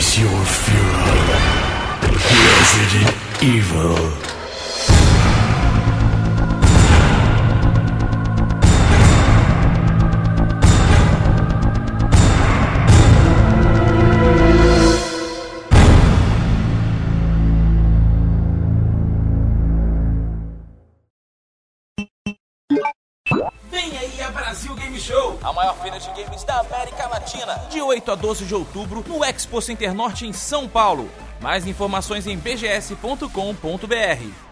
Face your fury. Resident Evil. De 8 a 12 de outubro no Expo Center Norte em São Paulo. Mais informações em bgs.com.br.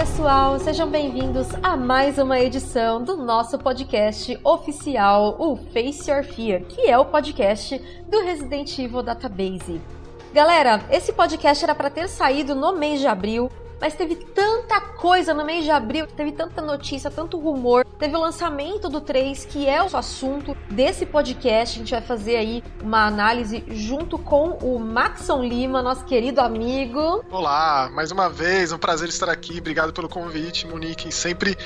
pessoal, sejam bem-vindos a mais uma edição do nosso podcast oficial, o Face Your Fear, que é o podcast do Resident Evil Database. Galera, esse podcast era para ter saído no mês de abril, mas teve tanta coisa no mês de abril, teve tanta notícia, tanto rumor, teve o lançamento do 3, que é o assunto desse podcast. A gente vai fazer aí uma análise junto com o Maxon Lima, nosso querido amigo. Olá, mais uma vez, um prazer estar aqui. Obrigado pelo convite, Monique. Sempre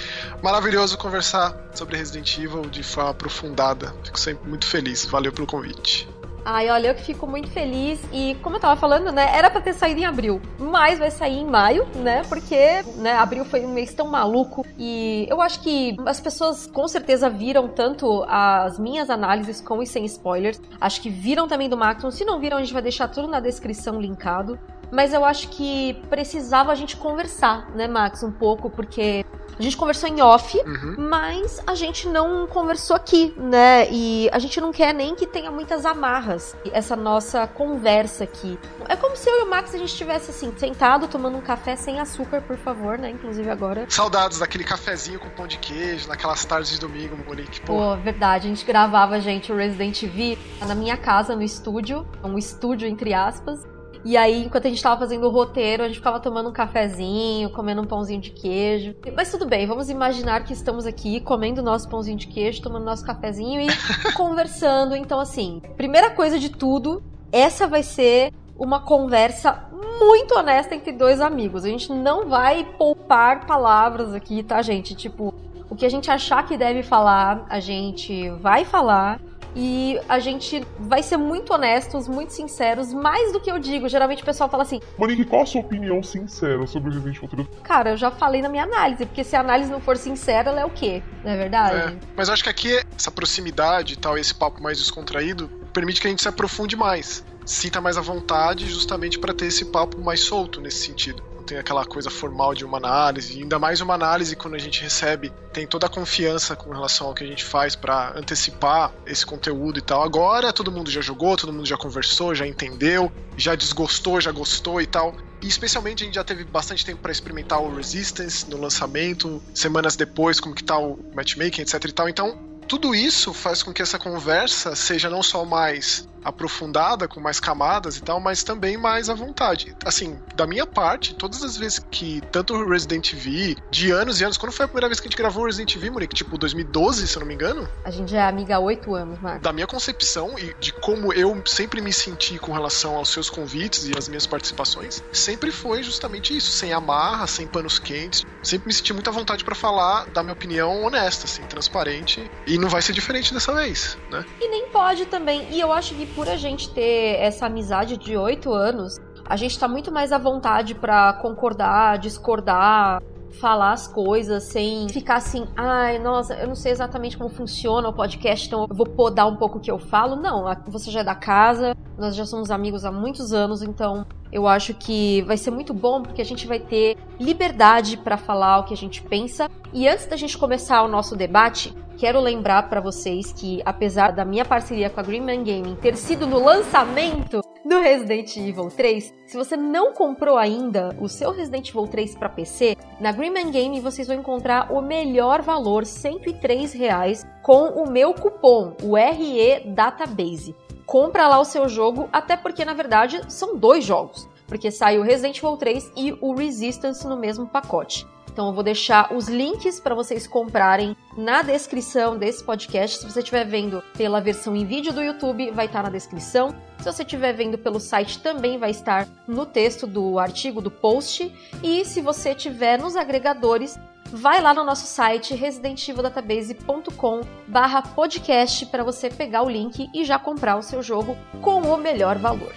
maravilhoso conversar sobre Resident Evil de forma aprofundada. Fico sempre muito feliz. Valeu pelo convite. Ai, olha, eu que fico muito feliz. E como eu tava falando, né, era pra ter saído em abril, mas vai sair em maio, né, porque, né, abril foi um mês tão maluco. E eu acho que as pessoas com certeza viram tanto as minhas análises com e sem spoilers, acho que viram também do Maxon, se não viram a gente vai deixar tudo na descrição linkado, mas eu acho que precisava a gente conversar, né, Max, um pouco, porque a gente conversou em off, Uhum. mas a gente não conversou aqui, né? E a gente não quer nem que tenha muitas amarras essa nossa conversa aqui. É como se eu e o Max a gente estivesse assim, sentado, tomando um café sem açúcar, por favor, né? Inclusive agora. Saudades daquele cafezinho com pão de queijo, naquelas tardes de domingo, Monique. Pô, Pô, verdade, a gente gravava, gente, o Resident Evil na minha casa, no estúdio, um estúdio entre aspas. E aí, enquanto a gente tava fazendo o roteiro, a gente ficava tomando um cafezinho, comendo um pãozinho de queijo. Mas tudo bem, vamos imaginar que estamos aqui comendo nosso pãozinho de queijo, tomando nosso cafezinho e conversando. Então, assim, primeira coisa de tudo, essa vai ser uma conversa muito honesta entre dois amigos. A gente não vai poupar palavras aqui, tá, gente? Tipo, o que a gente achar que deve falar, a gente vai falar. E a gente vai ser muito honestos, muito sinceros, mais do que eu digo. Geralmente o pessoal fala assim: Monique, qual a sua opinião sincera sobre Resident Evil 3? Cara, eu já falei na minha análise, porque se a análise não for sincera, ela é o quê? Não é verdade? É, mas eu acho que aqui essa proximidade e tal, esse papo mais descontraído, permite que a gente se aprofunde mais. Sinta mais à vontade, justamente para ter esse papo mais solto nesse sentido. Tem aquela coisa formal de uma análise, ainda mais uma análise quando a gente recebe, tem toda a confiança com relação ao que a gente faz para antecipar esse conteúdo e tal. Agora todo mundo já jogou, todo mundo já conversou, já entendeu, já desgostou, já gostou e tal. E especialmente a gente já teve bastante tempo para experimentar o Resistance no lançamento, semanas depois, como que tá o matchmaking, etc e tal. Então, tudo isso faz com que essa conversa seja não só mais aprofundada, com mais camadas e tal, mas também mais à vontade. Assim, da minha parte, todas as vezes que tanto o Resident Evil, de anos e anos, quando foi a primeira vez que a gente gravou o Resident Evil, Monique? Tipo, 2012, se eu não me engano? A gente já é amiga há oito anos, Marcos. Da minha concepção e de como eu sempre me senti com relação aos seus convites e às minhas participações, sempre foi justamente isso, sem amarra, sem panos quentes. Sempre me senti muita vontade para falar da minha opinião honesta, assim, transparente. E não vai ser diferente dessa vez, né? E nem pode também. E eu acho que por a gente ter essa amizade de oito anos, a gente tá muito mais à vontade pra concordar, discordar, falar as coisas sem ficar assim, ai, nossa, eu não sei exatamente como funciona o podcast, então eu vou podar um pouco o que eu falo. Não, você já é da casa, nós já somos amigos há muitos anos, então eu acho que vai ser muito bom porque a gente vai ter liberdade pra falar o que a gente pensa. E antes da gente começar o nosso debate, quero lembrar pra vocês que apesar da minha parceria com a Green Man Gaming ter sido no lançamento do Resident Evil 3, se você não comprou ainda o seu Resident Evil 3 para PC, na Green Man Gaming vocês vão encontrar o melhor valor, 103 reais, com o meu cupom, o RE Database. Compra lá o seu jogo, até porque na verdade são dois jogos, porque sai o Resident Evil 3 e o Resistance no mesmo pacote. Então eu vou deixar os links para vocês comprarem na descrição desse podcast. Se você estiver vendo pela versão em vídeo do YouTube, vai estar na descrição. Se você estiver vendo pelo site, também vai estar no texto do artigo do post. E se você estiver nos agregadores, vai lá no nosso site residentevildatabase.com/podcast para você pegar o link e já comprar o seu jogo com o melhor valor.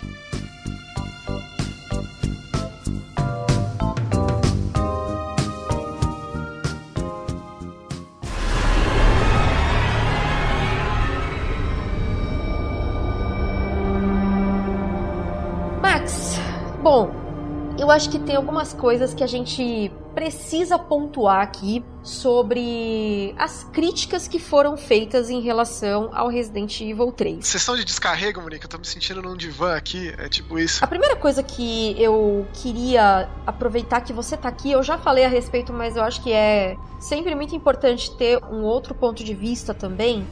Acho que tem algumas coisas que a gente precisa pontuar aqui sobre as críticas que foram feitas em relação ao Resident Evil 3. Sessão de descarrego, Monique, eu tô me sentindo num divã aqui, é tipo isso. A primeira coisa que eu queria aproveitar que você tá aqui, eu já falei a respeito, mas eu acho que é sempre muito importante ter um outro ponto de vista também,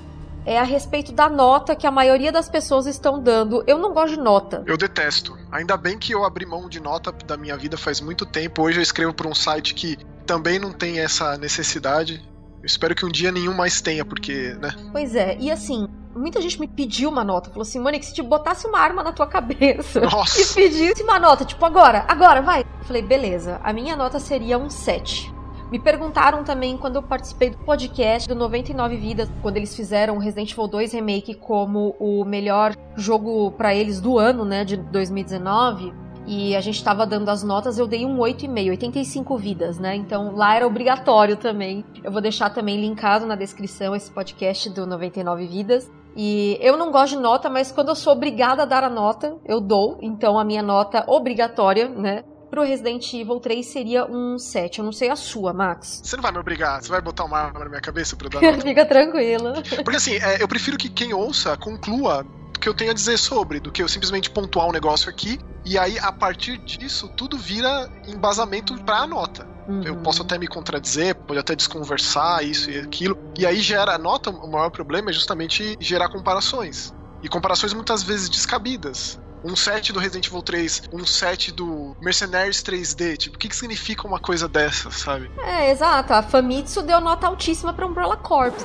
é a respeito da nota que a maioria das pessoas estão dando. Eu não gosto de nota. Eu detesto. Ainda bem que eu abri mão de nota da minha vida faz muito tempo. Hoje eu escrevo para um site que também não tem essa necessidade. Eu espero que um dia nenhum mais tenha, porque, né? Pois é, e assim, muita gente me pediu uma nota. Falou assim, Monique, se te botasse uma arma na tua cabeça Nossa. e pedisse uma nota, tipo, agora, agora, vai. Eu falei, beleza, a minha nota seria um 7. Me perguntaram também quando eu participei do podcast do 99 Vidas, quando eles fizeram o Resident Evil 2 Remake como o melhor jogo pra eles do ano, né, de 2019. E a gente tava dando as notas, eu dei um 8,5, 85 vidas, né? Então lá era obrigatório também. Eu vou deixar também linkado na descrição esse podcast do 99 Vidas. E eu não gosto de nota, mas quando eu sou obrigada a dar a nota, eu dou. Então a minha nota obrigatória, né? Pro Resident Evil 3 seria um 7. Eu não sei a sua, Max. Você não vai me obrigar, você vai botar uma arma na minha cabeça pra eu dar nota? Fica tranquila. Porque assim, é, eu prefiro que quem ouça conclua o que eu tenho a dizer sobre, do que eu simplesmente pontuar um negócio aqui, e aí a partir disso tudo vira embasamento pra nota. Eu Uhum. posso até me contradizer, pode até desconversar isso e aquilo. E aí gera a nota, o maior problema é justamente gerar comparações. E comparações muitas vezes descabidas. Um set do Resident Evil 3, um set do Mercenaries 3D, tipo, o que, que significa uma coisa dessa, sabe? É, exato. A Famitsu deu nota altíssima pra Umbrella Corps.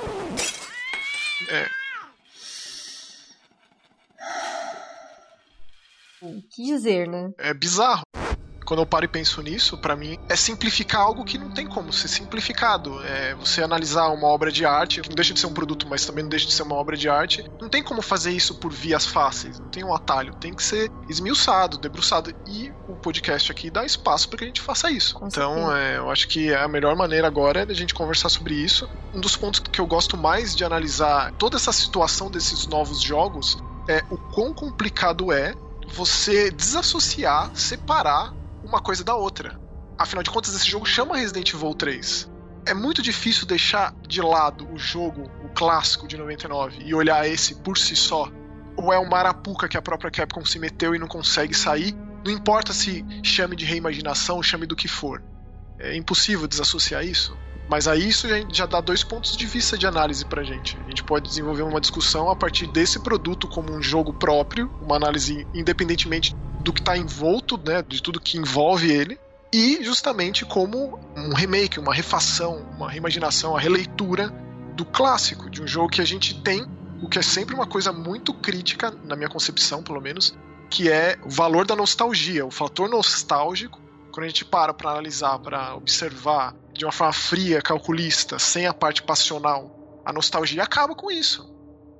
É, O que dizer, né? é bizarro. Quando eu paro e penso nisso, pra mim é simplificar algo que não tem como ser simplificado. É você analisar uma obra de arte, que não deixa de ser um produto, mas também não deixa de ser uma obra de arte. Não tem como fazer isso por vias fáceis, não tem um atalho, tem que ser esmiuçado, debruçado. E o podcast aqui dá espaço para que a gente faça isso. Com então, é, eu acho que a melhor maneira agora é a gente conversar sobre isso. Um dos pontos que eu gosto mais de analisar toda essa situação desses novos jogos é o quão complicado é você desassociar, separar uma coisa da outra. Afinal de contas, esse jogo chama Resident Evil 3. É muito difícil deixar de lado o jogo, o clássico de 99, e olhar esse por si só. Ou é um marapuca que a própria Capcom se meteu e não consegue sair. Não importa se chame de reimaginação, chame do que for. É impossível desassociar isso. Mas aí isso já, dá dois pontos de vista de análise pra gente. A gente pode desenvolver uma discussão a partir desse produto como um jogo próprio, uma análise independentemente do que está envolto, né, de tudo que envolve ele, e justamente como um remake, uma refação, uma reimaginação, a releitura do clássico, de um jogo que a gente tem, o que é sempre uma coisa muito crítica, na minha concepção pelo menos, que é o valor da nostalgia, o fator nostálgico quando a gente para para analisar, para observar de uma forma fria, calculista, sem a parte passional, a nostalgia acaba com isso.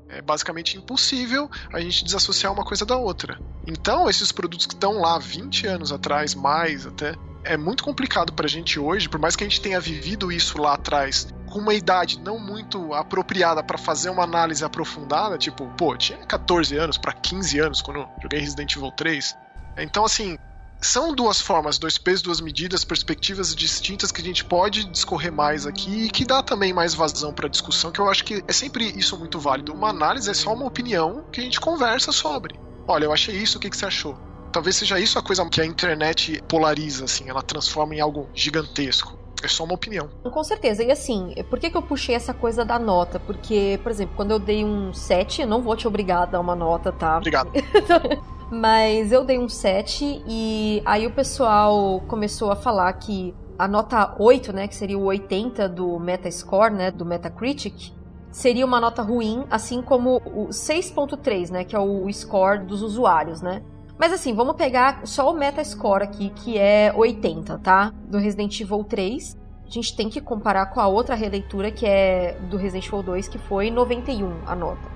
É basicamente impossível a gente desassociar uma coisa da outra. Então, esses produtos que estão lá 20 anos atrás, mais até, é muito complicado pra gente hoje, por mais que a gente tenha vivido isso lá atrás, com uma idade não muito apropriada para fazer uma análise aprofundada, tipo, pô, tinha 14 anos para 15 anos quando joguei Resident Evil 3. Então, assim, são duas formas, dois pesos, duas medidas, perspectivas distintas que a gente pode discorrer mais aqui e que dá também mais vazão para discussão, que eu acho que é sempre isso muito válido. Uma análise é só uma opinião que a gente conversa sobre. Olha, eu achei isso, o que, que você achou? Talvez seja isso a coisa que a internet polariza, assim, ela transforma em algo gigantesco. É só uma opinião. Com certeza. E assim, por que, que eu puxei essa coisa da nota? Porque, por exemplo, quando eu dei um 7, eu não vou te obrigar a dar uma nota, tá? Obrigado. Mas eu dei um 7 e aí o pessoal começou a falar que a nota 8, né, que seria o 80 do Metascore, né, do Metacritic, seria uma nota ruim, assim como o 6.3, né, que é o score dos usuários, né? Mas assim, vamos pegar só o Metascore aqui, que é 80, tá? Do Resident Evil 3. A gente tem que comparar com a outra releitura, que é do Resident Evil 2, que foi 91 a nota.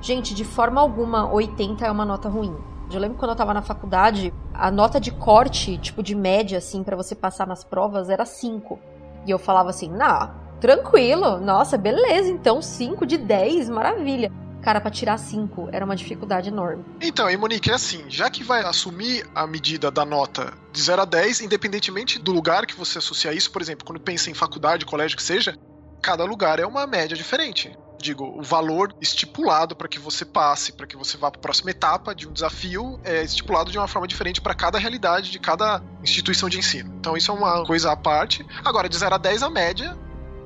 Gente, de forma alguma, 80 é uma nota ruim. Eu lembro quando eu tava na faculdade, a nota de corte, tipo de média, assim, para você passar nas provas, era 5. E eu falava assim, não, tranquilo, nossa, beleza, então 5 de 10, maravilha. Cara, pra tirar 5 era uma dificuldade enorme. Então, e Monique, é assim, já que vai assumir a medida da nota de 0 a 10, independentemente do lugar que você associa isso, por exemplo, quando pensa em faculdade, colégio, que seja, cada lugar é uma média diferente. Digo, o valor estipulado para que você passe, para que você vá para a próxima etapa de um desafio, é estipulado de uma forma diferente para cada realidade de cada instituição de ensino. Então, isso é uma coisa à parte. Agora, de 0 a 10, a média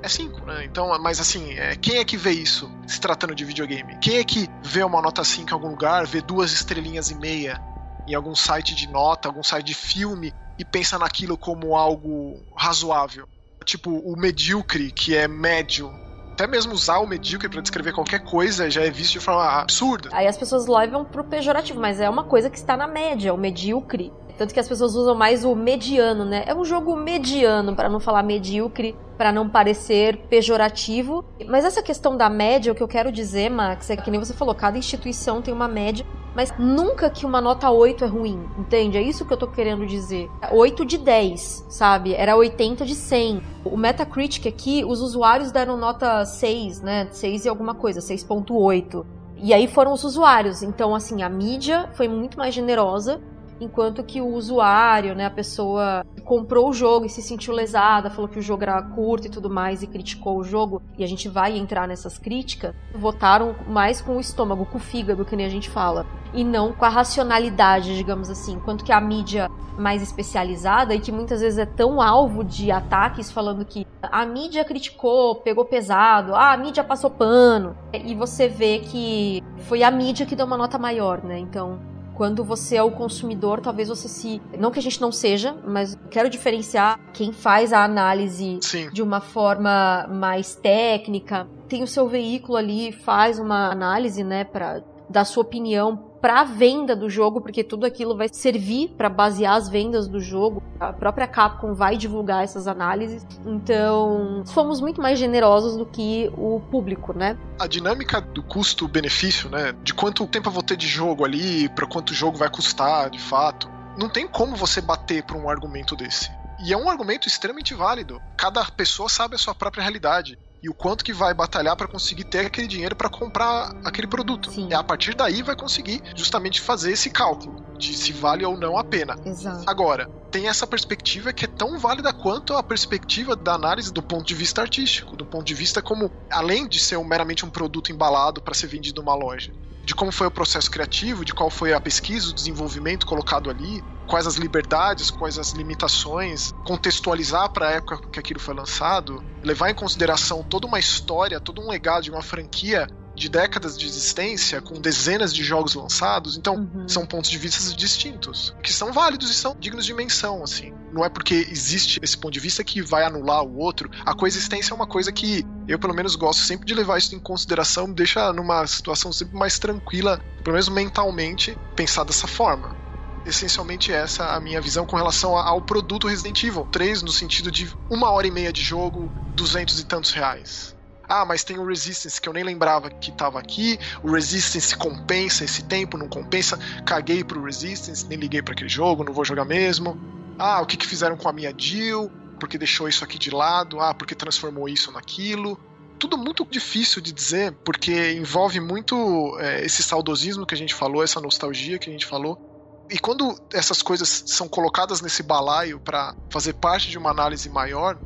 é 5, né? Então, mas assim, é, quem é que vê isso se tratando de videogame? Quem é que vê uma nota 5 em algum lugar, vê duas estrelinhas e meia em algum site de nota, algum site de filme e pensa naquilo como algo razoável? Tipo, o medíocre, que é médio. Até mesmo usar o medíocre para descrever qualquer coisa já é visto de forma absurda. Aí as pessoas levam pro pejorativo, mas é uma coisa que está na média, o medíocre. Tanto que as pessoas usam mais o mediano, né? É um jogo mediano, para não falar medíocre, para não parecer pejorativo. Mas essa questão da média, o que eu quero dizer, Max, é que nem você falou, cada instituição tem uma média, mas nunca que uma nota 8 é ruim, entende? É isso que eu tô querendo dizer. 8 de 10, sabe? Era 80 de 100. O Metacritic aqui, os usuários deram nota 6, né? 6 e alguma coisa, 6.8. E aí foram os usuários. Então, assim, a mídia foi muito mais generosa enquanto que o usuário, né, a pessoa comprou o jogo e se sentiu lesada, falou que o jogo era curto e tudo mais e criticou o jogo, e a gente vai entrar nessas críticas, votaram mais com o estômago, com o fígado, que nem a gente fala, e não com a racionalidade, digamos assim, enquanto que a mídia mais especializada e que muitas vezes é tão alvo de ataques falando que a mídia criticou, pegou pesado, ah, a mídia passou pano, e você vê que foi a mídia que deu uma nota maior, né? Então, quando você é o consumidor, talvez você se. Não que a gente não seja, mas quero diferenciar quem faz a análise Sim. de uma forma mais técnica, tem o seu veículo ali, faz uma análise, né, para dar sua opinião para a venda do jogo, porque tudo aquilo vai servir para basear as vendas do jogo. A própria Capcom vai divulgar essas análises. Então, fomos muito mais generosos do que o público, né? A dinâmica do custo-benefício, né? De quanto tempo eu vou ter de jogo ali, para quanto o jogo vai custar, de fato. Não tem como você bater por um argumento desse. E é um argumento extremamente válido. Cada pessoa sabe a sua própria realidade e o quanto que vai batalhar para conseguir ter aquele dinheiro para comprar aquele produto. Sim. E a partir daí vai conseguir justamente fazer esse cálculo de se vale ou não a pena. Exato. Agora, tem essa perspectiva que é tão válida quanto a perspectiva da análise do ponto de vista artístico, do ponto de vista como, além de ser um, meramente um produto embalado para ser vendido numa loja, de como foi o processo criativo, de qual foi a pesquisa, o desenvolvimento colocado ali, quais as liberdades, quais as limitações, contextualizar para a época que aquilo foi lançado, levar em consideração toda uma história, todo um legado de uma franquia de décadas de existência, com dezenas de jogos lançados, então Uhum. são pontos de vista distintos, que são válidos e são dignos de menção, assim. Não é porque existe esse ponto de vista que vai anular o outro. A coexistência é uma coisa que eu, pelo menos, gosto sempre de levar isso em consideração, me deixa numa situação sempre mais tranquila, pelo menos mentalmente, pensar dessa forma essencialmente essa a minha visão com relação ao produto Resident Evil 3, no sentido de uma hora e meia de jogo, duzentos e tantos reais. Ah, mas tem o Resistance que eu nem lembrava que tava aqui. O Resistance compensa esse tempo, não compensa. Caguei pro Resistance, nem liguei para aquele jogo, não vou jogar mesmo. Ah, o que, que fizeram com a minha Jill? Porque deixou isso aqui de lado? Ah, porque transformou isso naquilo? Tudo muito difícil de dizer, porque envolve muito é, esse saudosismo que a gente falou, essa nostalgia que a gente falou. E quando essas coisas são colocadas nesse balaio para fazer parte de uma análise maior,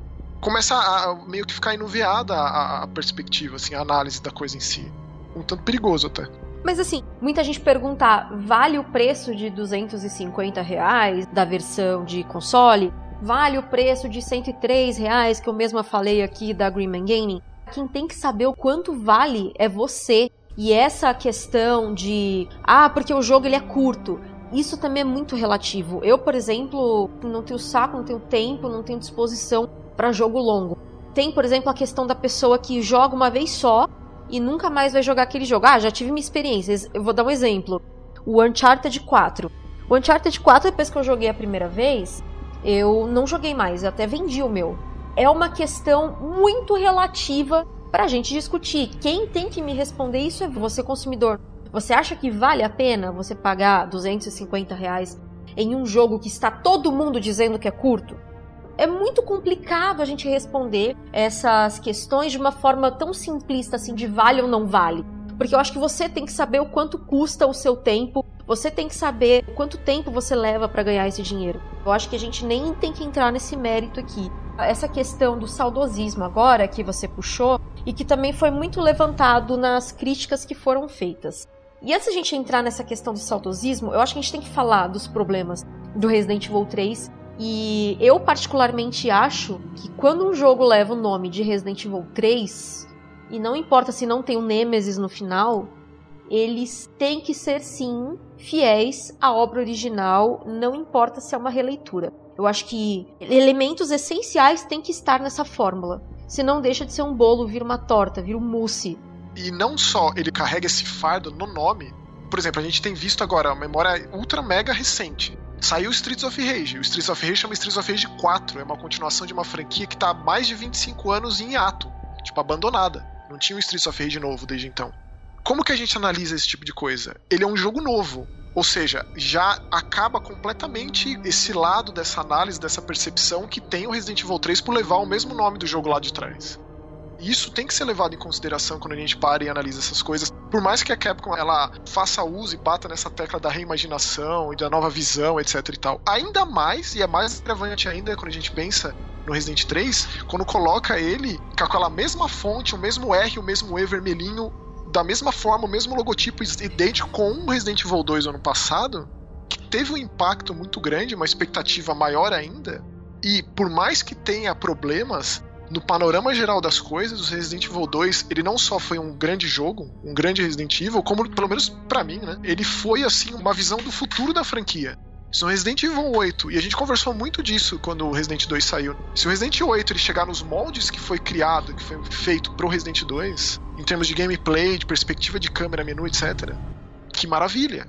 começa a, a meio que ficar enuviada a, a perspectiva, assim, a análise da coisa em si. Um tanto perigoso até. Mas assim, muita gente pergunta, vale o preço de 250 reais da versão de console? Vale o preço de 103 reais que eu mesma falei aqui da Greenman Gaming? Quem tem que saber o quanto vale é você. E essa questão de, ah, porque o jogo ele é curto. Isso também é muito relativo. Eu, por exemplo, não tenho saco, não tenho tempo, não tenho disposição para jogo longo. Tem, por exemplo, a questão da pessoa que joga uma vez só e nunca mais vai jogar aquele jogo. Ah, já tive minha experiência. Eu vou dar um exemplo. O Uncharted 4. O Uncharted 4, depois que eu joguei a primeira vez, eu não joguei mais, eu até vendi o meu. É uma questão muito relativa para a gente discutir. Quem tem que me responder isso é você, consumidor. Você acha que vale a pena você pagar 250 reais em um jogo que está todo mundo dizendo que é curto? É muito complicado a gente responder essas questões de uma forma tão simplista assim de vale ou não vale. Porque eu acho que você tem que saber o quanto custa o seu tempo, você tem que saber quanto tempo você leva para ganhar esse dinheiro. Eu acho que a gente nem tem que entrar nesse mérito aqui. Essa questão do saudosismo agora que você puxou e que também foi muito levantado nas críticas que foram feitas. E antes a gente entrar nessa questão do saudosismo, eu acho que a gente tem que falar dos problemas do Resident Evil 3. E eu particularmente acho que quando um jogo leva o nome de Resident Evil 3, e não importa se não tem um Nemesis no final, eles têm que ser sim fiéis à obra original, não importa se é uma releitura. Eu acho que elementos essenciais têm que estar nessa fórmula. Senão deixa de ser um bolo, vira uma torta, vira um mousse. E não só ele carrega esse fardo no nome. Por exemplo, a gente tem visto agora uma memória ultra mega recente. Saiu Streets of Rage. O Streets of Rage chama Streets of Rage 4. É uma continuação de uma franquia que está há mais de 25 anos em ato. Tipo, abandonada. Não tinha um Streets of Rage novo desde então. Como que a gente analisa esse tipo de coisa? Ele é um jogo novo. Ou seja, já acaba completamente esse lado dessa análise, dessa percepção que tem o Resident Evil 3 por levar o mesmo nome do jogo lá de trás. Isso tem que ser levado em consideração quando a gente para e analisa essas coisas. Por mais que a Capcom ela faça uso e bata nessa tecla da reimaginação e da nova visão, etc e tal. Ainda mais, e é mais relevante ainda quando a gente pensa no Resident 3, quando coloca ele com aquela mesma fonte, o mesmo R, o mesmo E vermelhinho da mesma forma, o mesmo logotipo idêntico com o Resident Evil 2 ano passado, que teve um impacto muito grande, uma expectativa maior ainda. E por mais que tenha problemas, no panorama geral das coisas, o Resident Evil 2, ele não só foi um grande jogo, um grande Resident Evil, como pelo menos para mim, né? Ele foi assim uma visão do futuro da franquia. Se o Resident Evil 8, e a gente conversou muito disso quando o Resident 2 saiu, se o Resident 8 ele chegar nos moldes que foi criado, que foi feito pro Resident 2, em termos de gameplay, de perspectiva de câmera, menu, etc., que maravilha.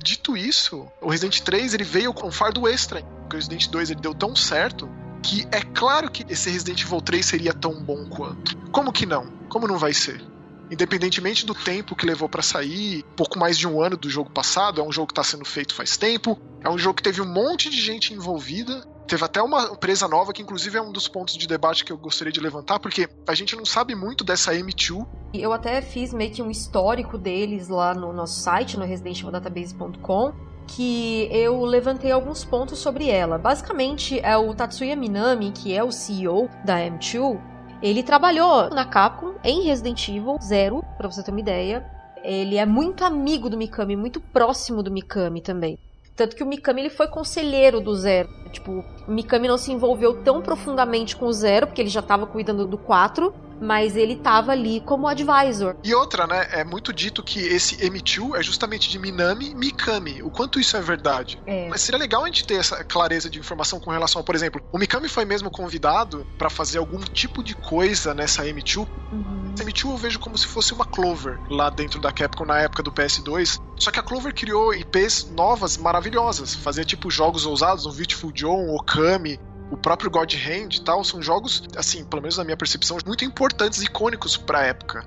Dito isso, o Resident 3 ele veio com um fardo extra, porque o Resident 2 ele deu tão certo que é claro que esse Resident Evil 3 seria tão bom quanto. Como que não? Como não vai ser? Independentemente do tempo que levou para sair, pouco mais de um ano do jogo passado, é um jogo que está sendo feito faz tempo, é um jogo que teve um monte de gente envolvida, Teve até uma empresa nova que, inclusive, é um dos pontos de debate que eu gostaria de levantar, porque a gente não sabe muito dessa M2. Eu até fiz meio que um histórico deles lá no nosso site, no residentevildatabase.com, que eu levantei alguns pontos sobre ela. Basicamente, é o Tatsuya Minami, que é o CEO da M2, ele trabalhou na Capcom em Resident Evil Zero, pra você ter uma ideia. Ele é muito amigo do Mikami, muito próximo do Mikami também. Tanto que o Mikami ele foi conselheiro do Zero. Tipo, o Mikami não se envolveu tão profundamente com o Zero, porque ele já estava cuidando do 4, mas ele tava ali como advisor. E outra, né? É muito dito que esse M2 é justamente de Minami Mikami. O quanto isso é verdade. É. Mas seria legal a gente ter essa clareza de informação com relação por exemplo, o Mikami foi mesmo convidado para fazer algum tipo de coisa nessa M2. Uhum. Essa M2 eu vejo como se fosse uma Clover lá dentro da Capcom na época do PS2. Só que a Clover criou IPs novas, maravilhosas. Fazia tipo jogos ousados, um Beautiful John, Okami, o próprio God Hand e tal, são jogos, assim, pelo menos na minha percepção, muito importantes icônicos pra época.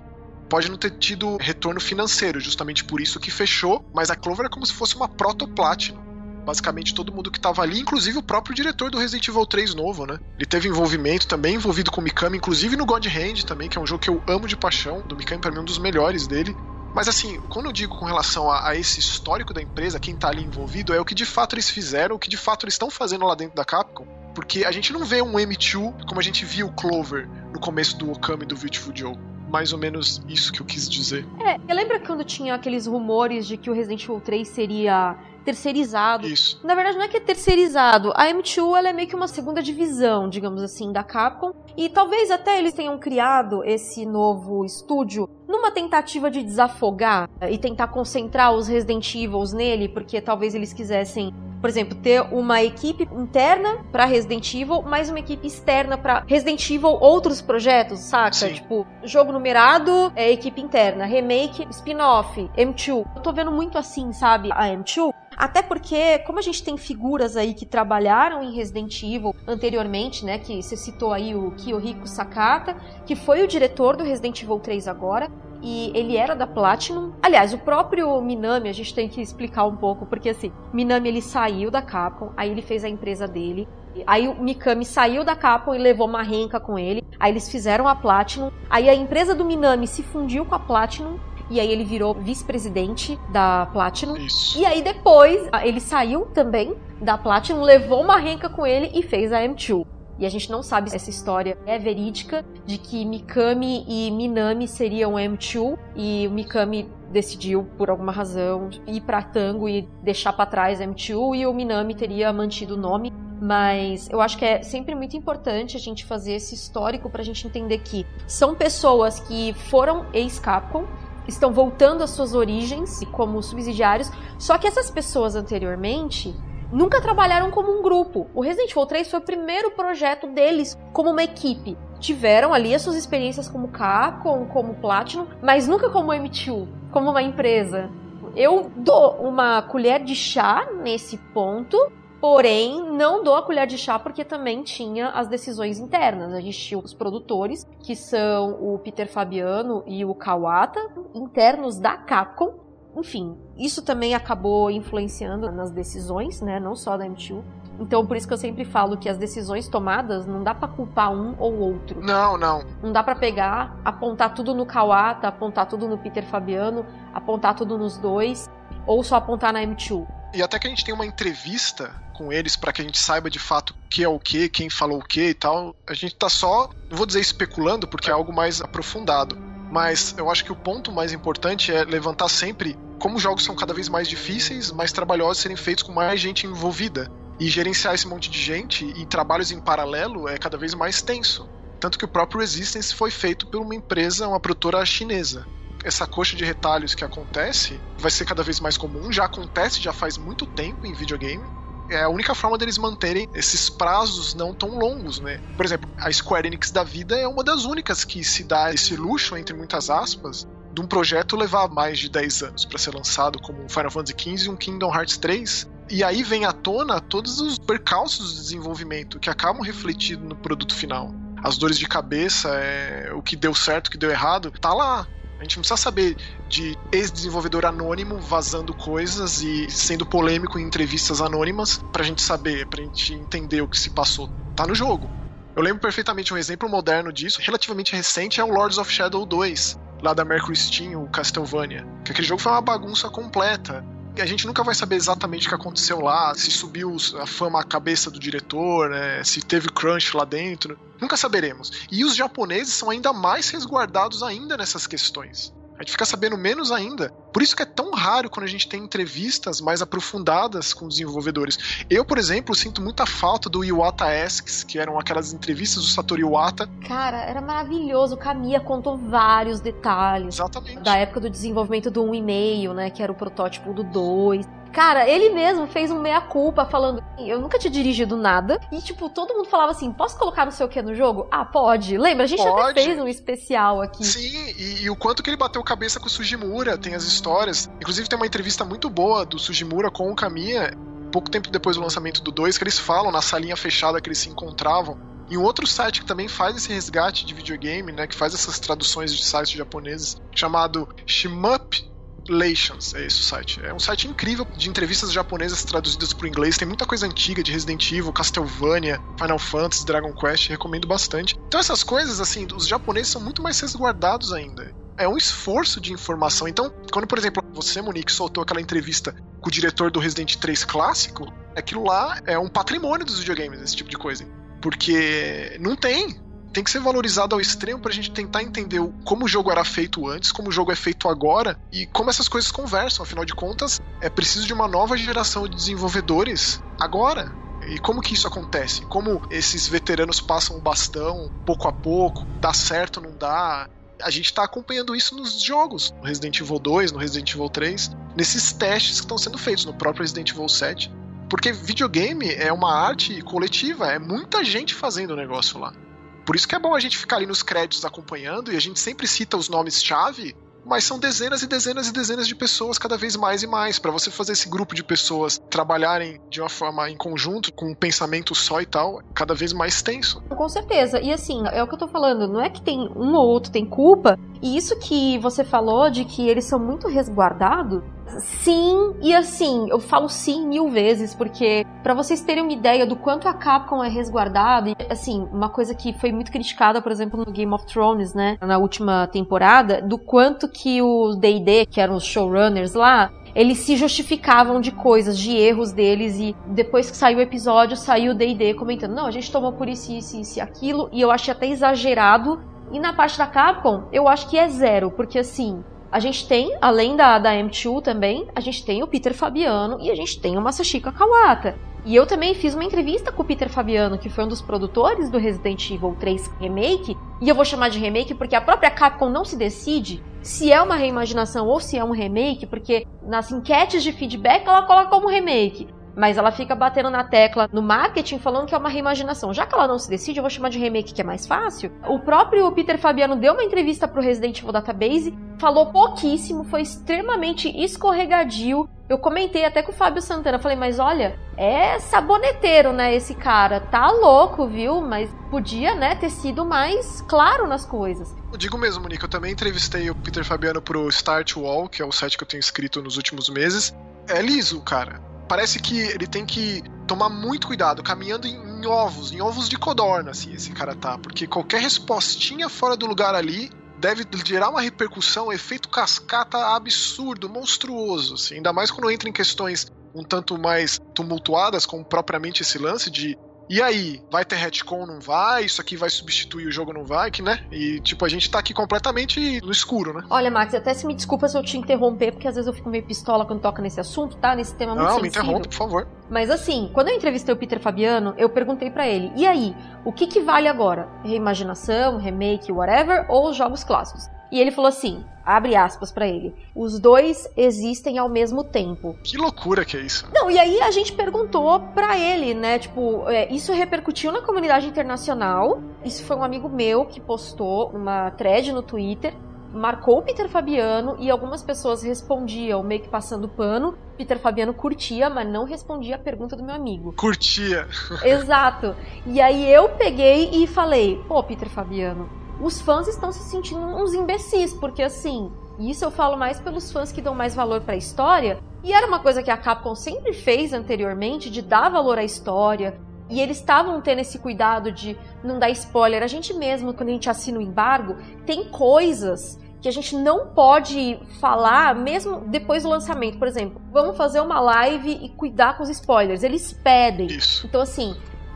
Pode não ter tido retorno financeiro, justamente por isso que fechou, mas a Clover é como se fosse uma proto-platinum. Basicamente todo mundo que tava ali, inclusive o próprio diretor do Resident Evil 3 novo, né? Ele teve envolvimento também, envolvido com o Mikami, inclusive no God Hand também, que é um jogo que eu amo de paixão. Do Mikami, pra mim, é um dos melhores dele. Mas assim, quando eu digo com relação a, a, esse histórico da empresa, quem tá ali envolvido, é o que de fato eles fizeram, o que de fato eles estão fazendo lá dentro da Capcom. Porque a gente não vê um M2 como a gente viu o Clover no começo do Okami do Beautiful Joe. Mais ou menos isso que eu quis dizer. É, eu lembro quando tinha aqueles rumores de que o Resident Evil 3 seria terceirizado. Isso. Na verdade, não é que é terceirizado. A M2 ela é meio que uma segunda divisão, digamos assim, da Capcom. E talvez até eles tenham criado esse novo estúdio numa tentativa de desafogar e tentar concentrar os Resident Evils nele, porque talvez eles quisessem por exemplo, ter uma equipe interna para Resident Evil, mais uma equipe externa para Resident Evil outros projetos, saca? Sim. Tipo, jogo numerado, é equipe interna, remake, spin-off, M2. Eu tô vendo muito assim, sabe, a M2. Até porque, como a gente tem figuras aí que trabalharam em Resident Evil anteriormente, né? Que você citou aí o Kiyohiko Sakata, que foi o diretor do Resident Evil 3 agora e ele era da Platinum. Aliás, o próprio Minami, a gente tem que explicar um pouco, porque assim, Minami ele saiu da Capcom, aí ele fez a empresa dele. Aí o Mikami saiu da Capcom e levou uma renca com ele. Aí eles fizeram a Platinum. Aí a empresa do Minami se fundiu com a Platinum. E aí ele virou vice-presidente da Platinum. Isso. E aí depois ele saiu também da Platinum, levou uma renca com ele e fez a M2. E a gente não sabe se essa história é verídica de que Mikami e Minami seriam M2 e o Mikami decidiu por alguma razão ir para Tango e deixar para trás M2 e o Minami teria mantido o nome. Mas eu acho que é sempre muito importante a gente fazer esse histórico para a gente entender que são pessoas que foram ex-Capcom, estão voltando às suas origens como subsidiários, só que essas pessoas anteriormente nunca trabalharam como um grupo. O Resident Evil 3 foi o primeiro projeto deles como uma equipe. Tiveram ali as suas experiências como Capcom, como Platinum, mas nunca como M2, como uma empresa. Eu dou uma colher de chá nesse ponto, Porém, não dou a colher de chá porque também tinha as decisões internas. A gente tinha os produtores, que são o Peter Fabiano e o Kawata, internos da Capcom. Enfim, isso também acabou influenciando nas decisões, né? Não só da M2. Então, por isso que eu sempre falo que as decisões tomadas não dá pra culpar um ou outro. Não, não. Não dá pra pegar, apontar tudo no Kawata, apontar tudo no Peter Fabiano, apontar tudo nos dois, ou só apontar na M2. E até que a gente tem uma entrevista com eles para que a gente saiba de fato o que é o que, quem falou o que e tal. A gente tá só, não vou dizer especulando, porque é algo mais aprofundado. Mas eu acho que o ponto mais importante é levantar sempre como os jogos são cada vez mais difíceis, mais trabalhosos serem feitos com mais gente envolvida. E gerenciar esse monte de gente e trabalhos em paralelo é cada vez mais tenso. Tanto que o próprio Resistance foi feito por uma empresa, uma produtora chinesa. Essa coxa de retalhos que acontece vai ser cada vez mais comum, já acontece já faz muito tempo em videogame. É a única forma deles manterem esses prazos não tão longos, né? Por exemplo, a Square Enix da vida é uma das únicas que se dá esse luxo, entre muitas aspas, de um projeto levar mais de 10 anos para ser lançado, como um Final Fantasy XV e um Kingdom Hearts 3. E aí vem à tona todos os percalços de desenvolvimento que acabam refletindo no produto final. As dores de cabeça, é, o que deu certo, o que deu errado, tá lá. A gente não precisa saber de ex-desenvolvedor anônimo vazando coisas e sendo polêmico em entrevistas anônimas pra gente saber, pra gente entender o que se passou. Tá no jogo. Eu lembro perfeitamente um exemplo moderno disso, relativamente recente, é o Lords of Shadow 2, lá da Mercury Steam, o Castlevania. Que aquele jogo foi uma bagunça completa. A gente nunca vai saber exatamente o que aconteceu lá, se subiu a fama à cabeça do diretor, né, se teve crunch lá dentro. Nunca saberemos. E os japoneses são ainda mais resguardados ainda nessas questões. A gente fica sabendo menos ainda. Por isso que é tão raro quando a gente tem entrevistas mais aprofundadas com desenvolvedores. Eu, por exemplo, sinto muita falta do Iwata Asks, que eram aquelas entrevistas do Satoru Iwata. Cara, era maravilhoso. O Kamiya contou vários detalhes. Exatamente. Da época do desenvolvimento do 1,5, né? Que era o protótipo do 2. Cara, ele mesmo fez um meia-culpa falando: Eu nunca tinha dirigido nada. E, tipo, todo mundo falava assim: Posso colocar não sei o que no jogo? Ah, pode. Lembra? A gente Pode. até fez um especial aqui. Sim, e, e o quanto que ele bateu cabeça com o Sugimura, tem as histórias. Inclusive tem uma entrevista muito boa do Sugimura com o Kamiya, pouco tempo depois do lançamento do 2, que eles falam na salinha fechada que eles se encontravam. E um outro site que também faz esse resgate de videogame, né, que faz essas traduções de sites japoneses, chamado Shimup Lations, é esse o site. É um site incrível de entrevistas japonesas traduzidas para o inglês. Tem muita coisa antiga de Resident Evil, Castlevania, Final Fantasy, Dragon Quest, recomendo bastante. Então essas coisas, assim, os japoneses são muito mais resguardados ainda. É um esforço de informação. Então, quando, por exemplo, você, Monique, soltou aquela entrevista com o diretor do Resident 3 clássico, aquilo lá é um patrimônio dos videogames, esse tipo de coisa. Porque não tem. Tem que ser valorizado ao extremo pra gente tentar entender como o jogo era feito antes, como o jogo é feito agora e como essas coisas conversam. Afinal de contas, é preciso de uma nova geração de desenvolvedores agora. E como que isso acontece? Como esses veteranos passam o bastão pouco a pouco, dá certo, não dá? A gente está acompanhando isso nos jogos, no Resident Evil 2, no Resident Evil 3, nesses testes que estão sendo feitos no próprio Resident Evil 7. Porque videogame é uma arte coletiva, é muita gente fazendo o negócio lá. Por isso que é bom a gente ficar ali nos créditos acompanhando e a gente sempre cita os nomes-chave, mas são dezenas e dezenas e dezenas de pessoas cada vez mais e mais. Para você fazer esse grupo de pessoas trabalharem de uma forma em conjunto, com um pensamento só e tal, cada vez mais tenso. Com certeza. E assim, é o que eu tô falando, não é que tem um ou outro tem culpa, e isso que você falou de que eles são muito resguardados, Sim, e assim, eu falo sim mil vezes, porque para vocês terem uma ideia do quanto a Capcom é resguardada, assim, uma coisa que foi muito criticada, por exemplo, no Game of Thrones, né, na última temporada, do quanto que o D&D, que eram os showrunners lá, eles se justificavam de coisas, de erros deles, e depois que saiu o episódio, saiu o D&D comentando, não, a gente tomou por isso, isso, isso aquilo, e eu achei até exagerado, e na parte da Capcom, eu acho que é zero, porque assim, a gente tem, além da, da M2 também, a gente tem o Peter Fabiano e a gente tem o Masashika Kawata. E eu também fiz uma entrevista com o Peter Fabiano, que foi um dos produtores do Resident Evil 3 Remake, e eu vou chamar de remake porque a própria Capcom não se decide se é uma reimaginação ou se é um remake, porque nas enquetes de feedback ela coloca como remake mas ela fica batendo na tecla no marketing falando que é uma reimaginação. Já que ela não se decide, eu vou chamar de remake que é mais fácil. O próprio Peter Fabiano deu uma entrevista pro Resident Evil Database, falou pouquíssimo, foi extremamente escorregadio. Eu comentei até com o Fábio Santana, falei, mas olha, é saboneteiro, né, esse cara, tá louco, viu? Mas podia, né, ter sido mais claro nas coisas. Eu digo mesmo, Monique, eu também entrevistei o Peter Fabiano pro Start Wall, que é o site que eu tenho escrito nos últimos meses. É liso, cara parece que ele tem que tomar muito cuidado, caminhando em, ovos, em ovos de codorna, assim, esse cara tá. Porque qualquer respostinha fora do lugar ali deve gerar uma repercussão, um efeito cascata absurdo, monstruoso, assim. Ainda mais quando entra em questões um tanto mais tumultuadas, como propriamente esse lance de e aí, vai ter retcon, não vai? Isso aqui vai substituir o jogo, não vai? Que, né? E, tipo, a gente tá aqui completamente no escuro, né? Olha, Max, até se me desculpa se eu te interromper, porque às vezes eu fico meio pistola quando toca nesse assunto, tá? Nesse tema muito Não, sensível. me interrompe, por favor. Mas assim, quando eu entrevistei o Peter Fabiano, eu perguntei para ele, e aí, o que que vale agora? Reimaginação, remake, whatever, ou os jogos clássicos? E ele falou assim: abre aspas para ele. Os dois existem ao mesmo tempo. Que loucura que é isso. Não, e aí a gente perguntou para ele, né? Tipo, é, isso repercutiu na comunidade internacional. Isso foi um amigo meu que postou uma thread no Twitter. Marcou o Peter Fabiano e algumas pessoas respondiam, meio que passando pano. Peter Fabiano curtia, mas não respondia a pergunta do meu amigo. Curtia. Exato. E aí eu peguei e falei: pô, Peter Fabiano, os fãs estão se sentindo uns imbecis, porque assim, isso eu falo mais pelos fãs que dão mais valor para a história, e era uma coisa que a Capcom sempre fez anteriormente de dar valor à história, e eles estavam tendo esse cuidado de não dar spoiler. A gente mesmo, quando a gente assina o embargo, tem coisas que a gente não pode falar mesmo depois do lançamento. Por exemplo, vamos fazer uma live e cuidar com os spoilers. Eles pedem. Isso. Então, assim,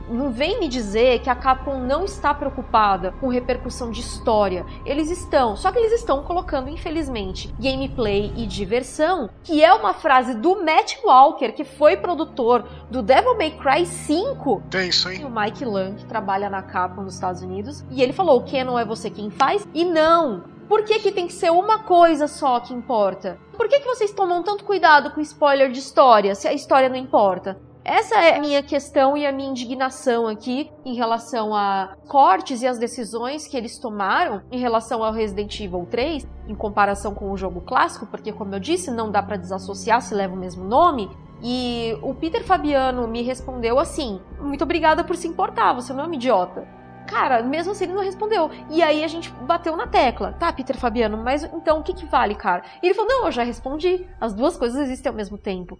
não vem me dizer que a Capcom não está preocupada com repercussão de história. Eles estão, só que eles estão colocando, infelizmente, gameplay e diversão, que é uma frase do Matt Walker, que foi produtor do Devil May Cry 5. Tenso, hein? O Mike Lang, que trabalha na Capcom nos Estados Unidos, e ele falou: o que não é você quem faz? E não! Por que, que tem que ser uma coisa só que importa? Por que, que vocês tomam tanto cuidado com spoiler de história, se a história não importa? Essa é a minha questão e a minha indignação aqui em relação a cortes e as decisões que eles tomaram em relação ao Resident Evil 3, em comparação com o jogo clássico, porque, como eu disse, não dá para desassociar se leva o mesmo nome. E o Peter Fabiano me respondeu assim: Muito obrigada por se importar, você não é um idiota. Cara, mesmo assim ele não respondeu. E aí a gente bateu na tecla. Tá, Peter Fabiano, mas então o que, que vale, cara? E ele falou: Não, eu já respondi. As duas coisas existem ao mesmo tempo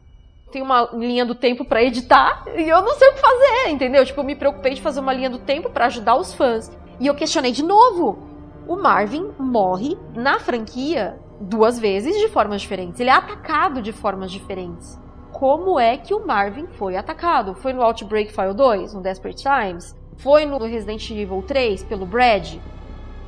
tem uma linha do tempo para editar e eu não sei o que fazer, entendeu? Tipo, eu me preocupei de fazer uma linha do tempo para ajudar os fãs. E eu questionei de novo. O Marvin morre na franquia duas vezes de formas diferentes. Ele é atacado de formas diferentes. Como é que o Marvin foi atacado? Foi no Outbreak File 2, no Desperate Times? Foi no Resident Evil 3 pelo Brad.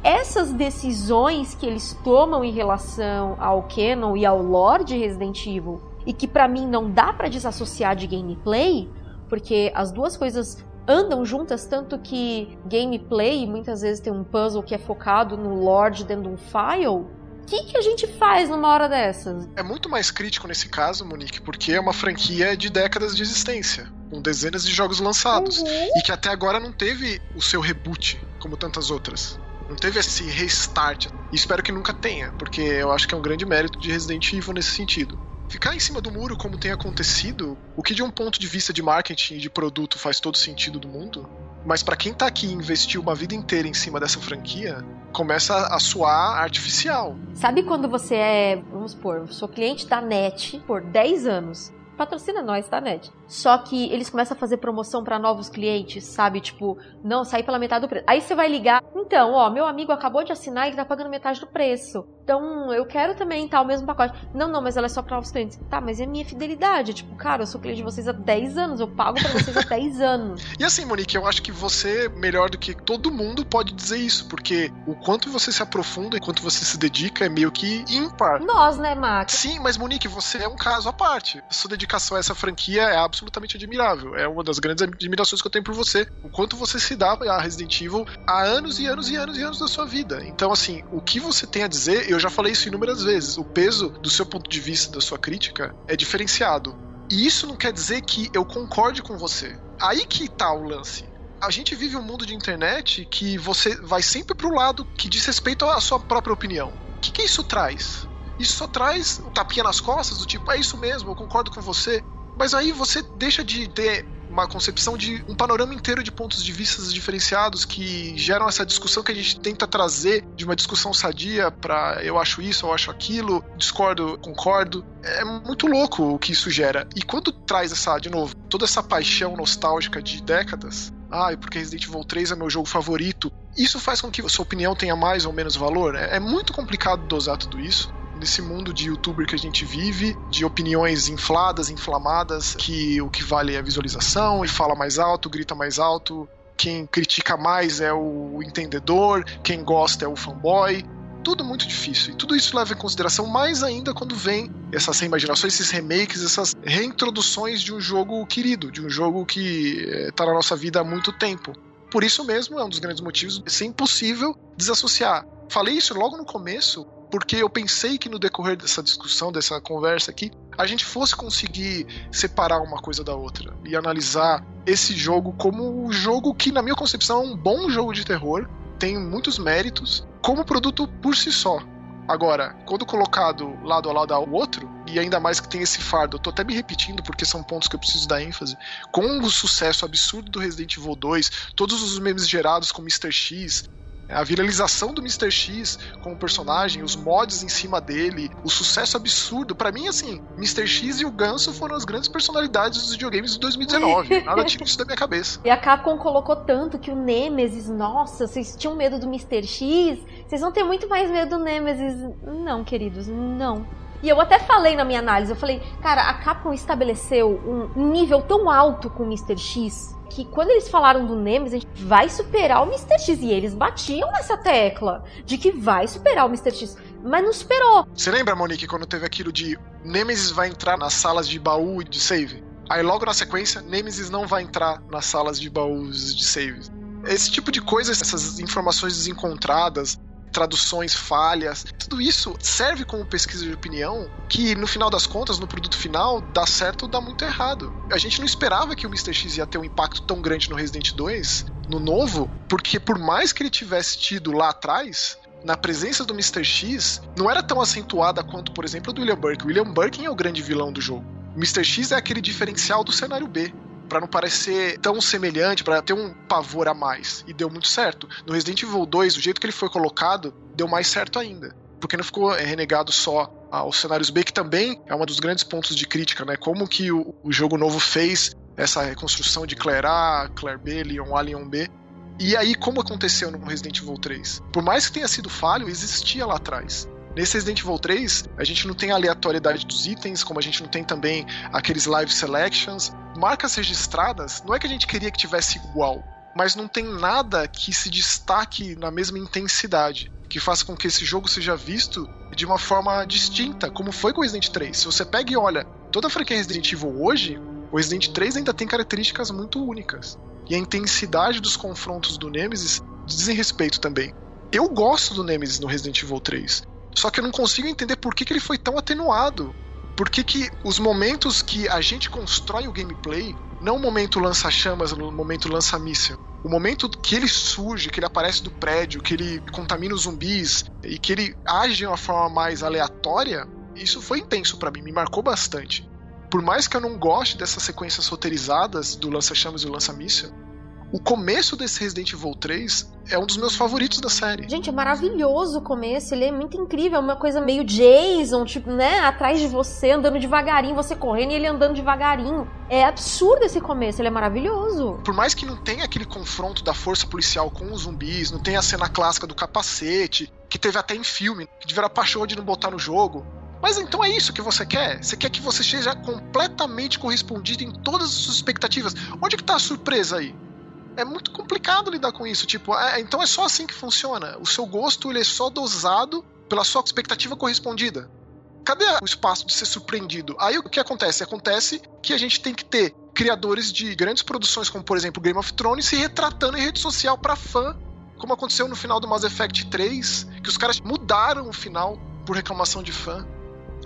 Essas decisões que eles tomam em relação ao canon e ao lore de Resident Evil e que para mim não dá para desassociar de gameplay, porque as duas coisas andam juntas, tanto que gameplay muitas vezes tem um puzzle que é focado no lore dentro de um file. O que, que a gente faz numa hora dessas? É muito mais crítico nesse caso, Monique, porque é uma franquia de décadas de existência, com dezenas de jogos lançados, Uhum. e que até agora não teve o seu reboot, como tantas outras. Não teve esse restart. E espero que nunca tenha, porque eu acho que é um grande mérito de Resident Evil nesse sentido. Ficar em cima do muro como tem acontecido, o que de um ponto de vista de marketing e de produto faz todo sentido do mundo, mas pra quem tá aqui e investiu uma vida inteira em cima dessa franquia, começa a soar artificial. Sabe quando você é, vamos supor, sou cliente da NET por 10 anos? Patrocina nós, tá, NET? Só que eles começam a fazer promoção pra novos clientes, sabe? Tipo, não, sair pela metade do preço. Aí você vai ligar, então, ó, meu amigo acabou de assinar e tá pagando metade do preço. Então, eu quero também tá o mesmo pacote. Não, não, mas ela é só pra novos clientes. Tá, mas é a minha fidelidade. Tipo, cara, eu sou cliente de vocês há 10 anos, eu pago pra vocês há 10 anos. E assim, Monique, eu acho que você, melhor do que todo mundo, pode dizer isso, porque o quanto você se aprofunda e quanto você se dedica é meio que ímpar. Nós, né, Max? Sim, mas Monique, você é um caso à parte. Sua dedicação a essa franquia é absolutamente admirável. É uma das grandes admirações que eu tenho por você. O quanto você se dá a Resident Evil há anos e anos e anos e anos da sua vida. Então, assim, o que você tem a dizer, eu já falei isso inúmeras vezes. O peso do seu ponto de vista, da sua crítica, é diferenciado. E isso não quer dizer que eu concorde com você. Aí que tá o lance. A gente vive um mundo de internet que você vai sempre pro lado que diz respeito à sua própria opinião. O que, que isso traz? Isso só traz um tapinha nas costas, do tipo, é isso mesmo, eu concordo com você. Mas aí você deixa de ter uma concepção de um panorama inteiro de pontos de vista diferenciados que geram essa discussão que a gente tenta trazer de uma discussão sadia para eu acho isso, eu acho aquilo, discordo, concordo. É muito louco o que isso gera. E quando traz essa, de novo, toda essa paixão nostálgica de décadas, ah, e porque Resident Evil 3 é meu jogo favorito, isso faz com que sua opinião tenha mais ou menos valor. É, é muito complicado dosar tudo isso nesse mundo de youtuber que a gente vive, de opiniões infladas, inflamadas, que o que vale é a visualização, e fala mais alto, grita mais alto, quem critica mais é o entendedor, quem gosta é o fanboy. Tudo muito difícil. E tudo isso leva em consideração mais ainda quando vem essas reimaginações, esses remakes, essas reintroduções de um jogo querido, de um jogo que está na nossa vida há muito tempo. Por isso mesmo é um dos grandes motivos de ser impossível desassociar. Falei isso logo no começo, porque eu pensei que no decorrer dessa discussão, dessa conversa aqui, a gente fosse conseguir separar uma coisa da outra e analisar esse jogo como um jogo que, na minha concepção, é um bom jogo de terror, tem muitos méritos, como produto por si só. Agora, quando colocado lado a lado ao outro, e ainda mais que tem esse fardo, eu tô até me repetindo porque são pontos que eu preciso dar ênfase, com o sucesso absurdo do Resident Evil 2, todos os memes gerados com Mr. X, a viralização do Mr. X como personagem, os mods em cima dele, o sucesso absurdo. Para mim, assim, Mr. X e o Ganso foram as grandes personalidades dos videogames de 2019. Nada tira isso da minha cabeça. E a Capcom colocou tanto que o Nemesis, nossa, vocês tinham medo do Mr. X, vocês vão ter muito mais medo do Nemesis. Não, queridos, não. E eu até falei na minha análise, eu falei, cara, a Capcom estabeleceu um nível tão alto com o Mr. X que quando eles falaram do Nemesis, vai superar o Mr. X. E eles batiam nessa tecla de que vai superar o Mr. X. Mas não superou. Você lembra, Monique, quando teve aquilo de Nemesis vai entrar nas salas de baú e de save? Aí logo na sequência, Nemesis não vai entrar nas salas de baús de save. Esse tipo de coisa, essas informações desencontradas, traduções falhas, tudo isso serve como pesquisa de opinião que no final das contas, no produto final, dá certo ou dá muito errado. A gente não esperava que o Mr. X ia ter um impacto tão grande no Resident 2, no novo, porque por mais que ele tivesse tido lá atrás, na presença do Mr. X, não era tão acentuada quanto, por exemplo, a do William Birkin. William Birkin é o grande vilão do jogo. O Mr. X é aquele diferencial do cenário B para não parecer tão semelhante, para ter um pavor a mais. E deu muito certo. No Resident Evil 2, o jeito que ele foi colocado, deu mais certo ainda. Porque não ficou renegado só aos cenários B, que também é um dos grandes pontos de crítica, né? Como que o, o jogo novo fez essa reconstrução de Claire A, Claire B, Leon A, Leon B. E aí, como aconteceu no Resident Evil 3? Por mais que tenha sido falho, existia lá atrás. Nesse Resident Evil 3, a gente não tem aleatoriedade dos itens, como a gente não tem também aqueles live selections. Marcas registradas, não é que a gente queria que tivesse igual. mas não tem nada que se destaque na mesma intensidade, que faça com que esse jogo seja visto de uma forma distinta, como foi com Resident 3. Se você pega e olha toda a franquia Resident Evil hoje, o Resident 3 ainda tem características muito únicas. E a intensidade dos confrontos do Nemesis dizem respeito também. Eu gosto do Nemesis no Resident Evil 3, só que eu não consigo entender por que, que ele foi tão atenuado. Por que, que os momentos que a gente constrói o gameplay não o momento lança-chamas, o momento lança-míssil. O momento que ele surge, que ele aparece do prédio, que ele contamina os zumbis e que ele age de uma forma mais aleatória, isso foi intenso para mim, me marcou bastante. Por mais que eu não goste dessas sequências roteirizadas do lança-chamas e o lança-míssil, o começo desse Resident Evil 3 é um dos meus favoritos da série. Gente, é maravilhoso o começo, ele é muito incrível, é uma coisa meio Jason, tipo, né, atrás de você, andando devagarinho, você correndo e ele andando devagarinho. É absurdo esse começo, ele é maravilhoso. Por mais que não tenha aquele confronto da força policial com os zumbis, não tenha a cena clássica do capacete, que teve até em filme, que tiveram a paixão de não botar no jogo. Mas então é isso que você quer? Você quer que você seja completamente correspondido em todas as suas expectativas? Onde que tá a surpresa aí? É muito complicado lidar com isso. Tipo, é, então é só assim que funciona. O seu gosto ele é só dosado pela sua expectativa correspondida. Cadê o espaço de ser surpreendido? Aí o que acontece? Acontece que a gente tem que ter criadores de grandes produções, como por exemplo Game of Thrones, se retratando em rede social para fã, como aconteceu no final do Mass Effect 3, que os caras mudaram o final por reclamação de fã.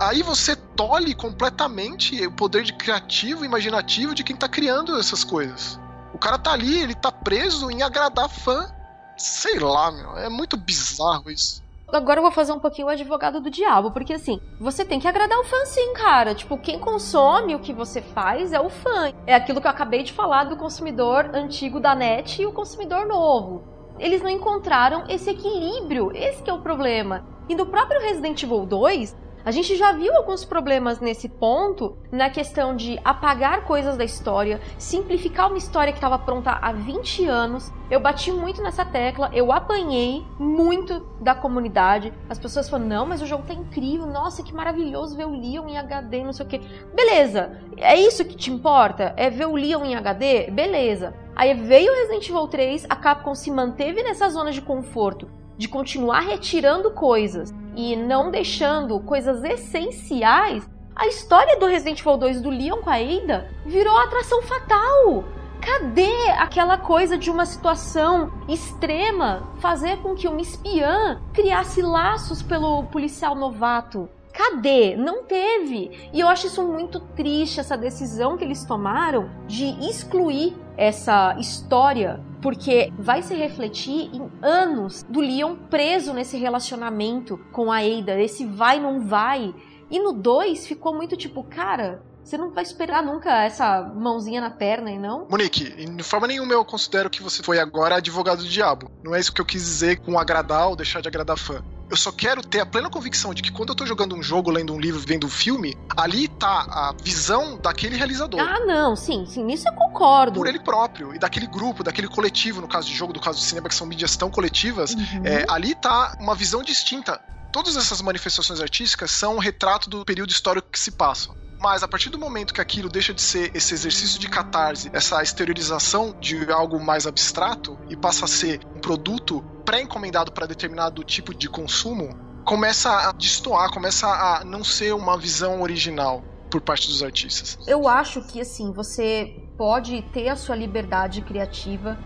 Aí você tolhe completamente o poder de criativo, imaginativo de quem tá criando essas coisas. Cara tá ali, ele tá preso em agradar fã. Sei lá, meu. É muito bizarro isso. Agora eu vou fazer um pouquinho o advogado do diabo, porque assim, você tem que agradar o fã sim, cara. Tipo, quem consome o que você faz é o fã. É aquilo que eu acabei de falar do consumidor antigo da net e o consumidor novo. Eles não encontraram esse equilíbrio, esse é o problema. E no próprio Resident Evil 2, a gente já viu alguns problemas nesse ponto, na questão de apagar coisas da história, simplificar uma história que estava pronta há 20 anos. Eu bati muito nessa tecla, eu apanhei muito da comunidade. As pessoas falam: não, mas o jogo tá incrível, nossa, que maravilhoso ver o Leon em HD, não sei o que. Beleza, é isso que te importa? É ver o Leon em HD? Beleza. Aí veio Resident Evil 3, a Capcom se manteve nessa zona de conforto de continuar retirando coisas e não deixando coisas essenciais, a história do Resident Evil 2 do Leon com a Ada virou atração fatal. Cadê aquela coisa de uma situação extrema fazer com que uma espiã criasse laços pelo policial novato? Cadê? Não teve. E eu acho isso muito triste, essa decisão que eles tomaram de excluir essa história, porque vai se refletir em anos do Leon preso nesse relacionamento com a Ada, esse vai não vai. E no 2 ficou muito tipo, cara, você não vai esperar nunca essa mãozinha na perna, e não? Monique, de forma nenhuma eu considero que você foi agora advogado do diabo. Não é isso que eu quis dizer com agradar ou deixar de agradar fã. Eu só quero ter a plena convicção de que quando eu tô jogando um jogo, lendo um livro, vendo um filme, ali tá a visão daquele realizador. Ah, não, sim, sim, nisso eu concordo. Por ele próprio, e daquele grupo, daquele coletivo, no caso de jogo, no caso de cinema, que são mídias tão coletivas, Uhum. é, ali tá uma visão distinta. Todas essas manifestações artísticas são um retrato do período histórico que se passam. Mas a partir do momento que aquilo deixa de ser esse exercício de catarse, essa exteriorização de algo mais abstrato e passa a ser um produto pré-encomendado para determinado tipo de consumo, começa a destoar, começa a não ser uma visão original por parte dos artistas. Eu acho que assim, você pode ter a sua liberdade criativa.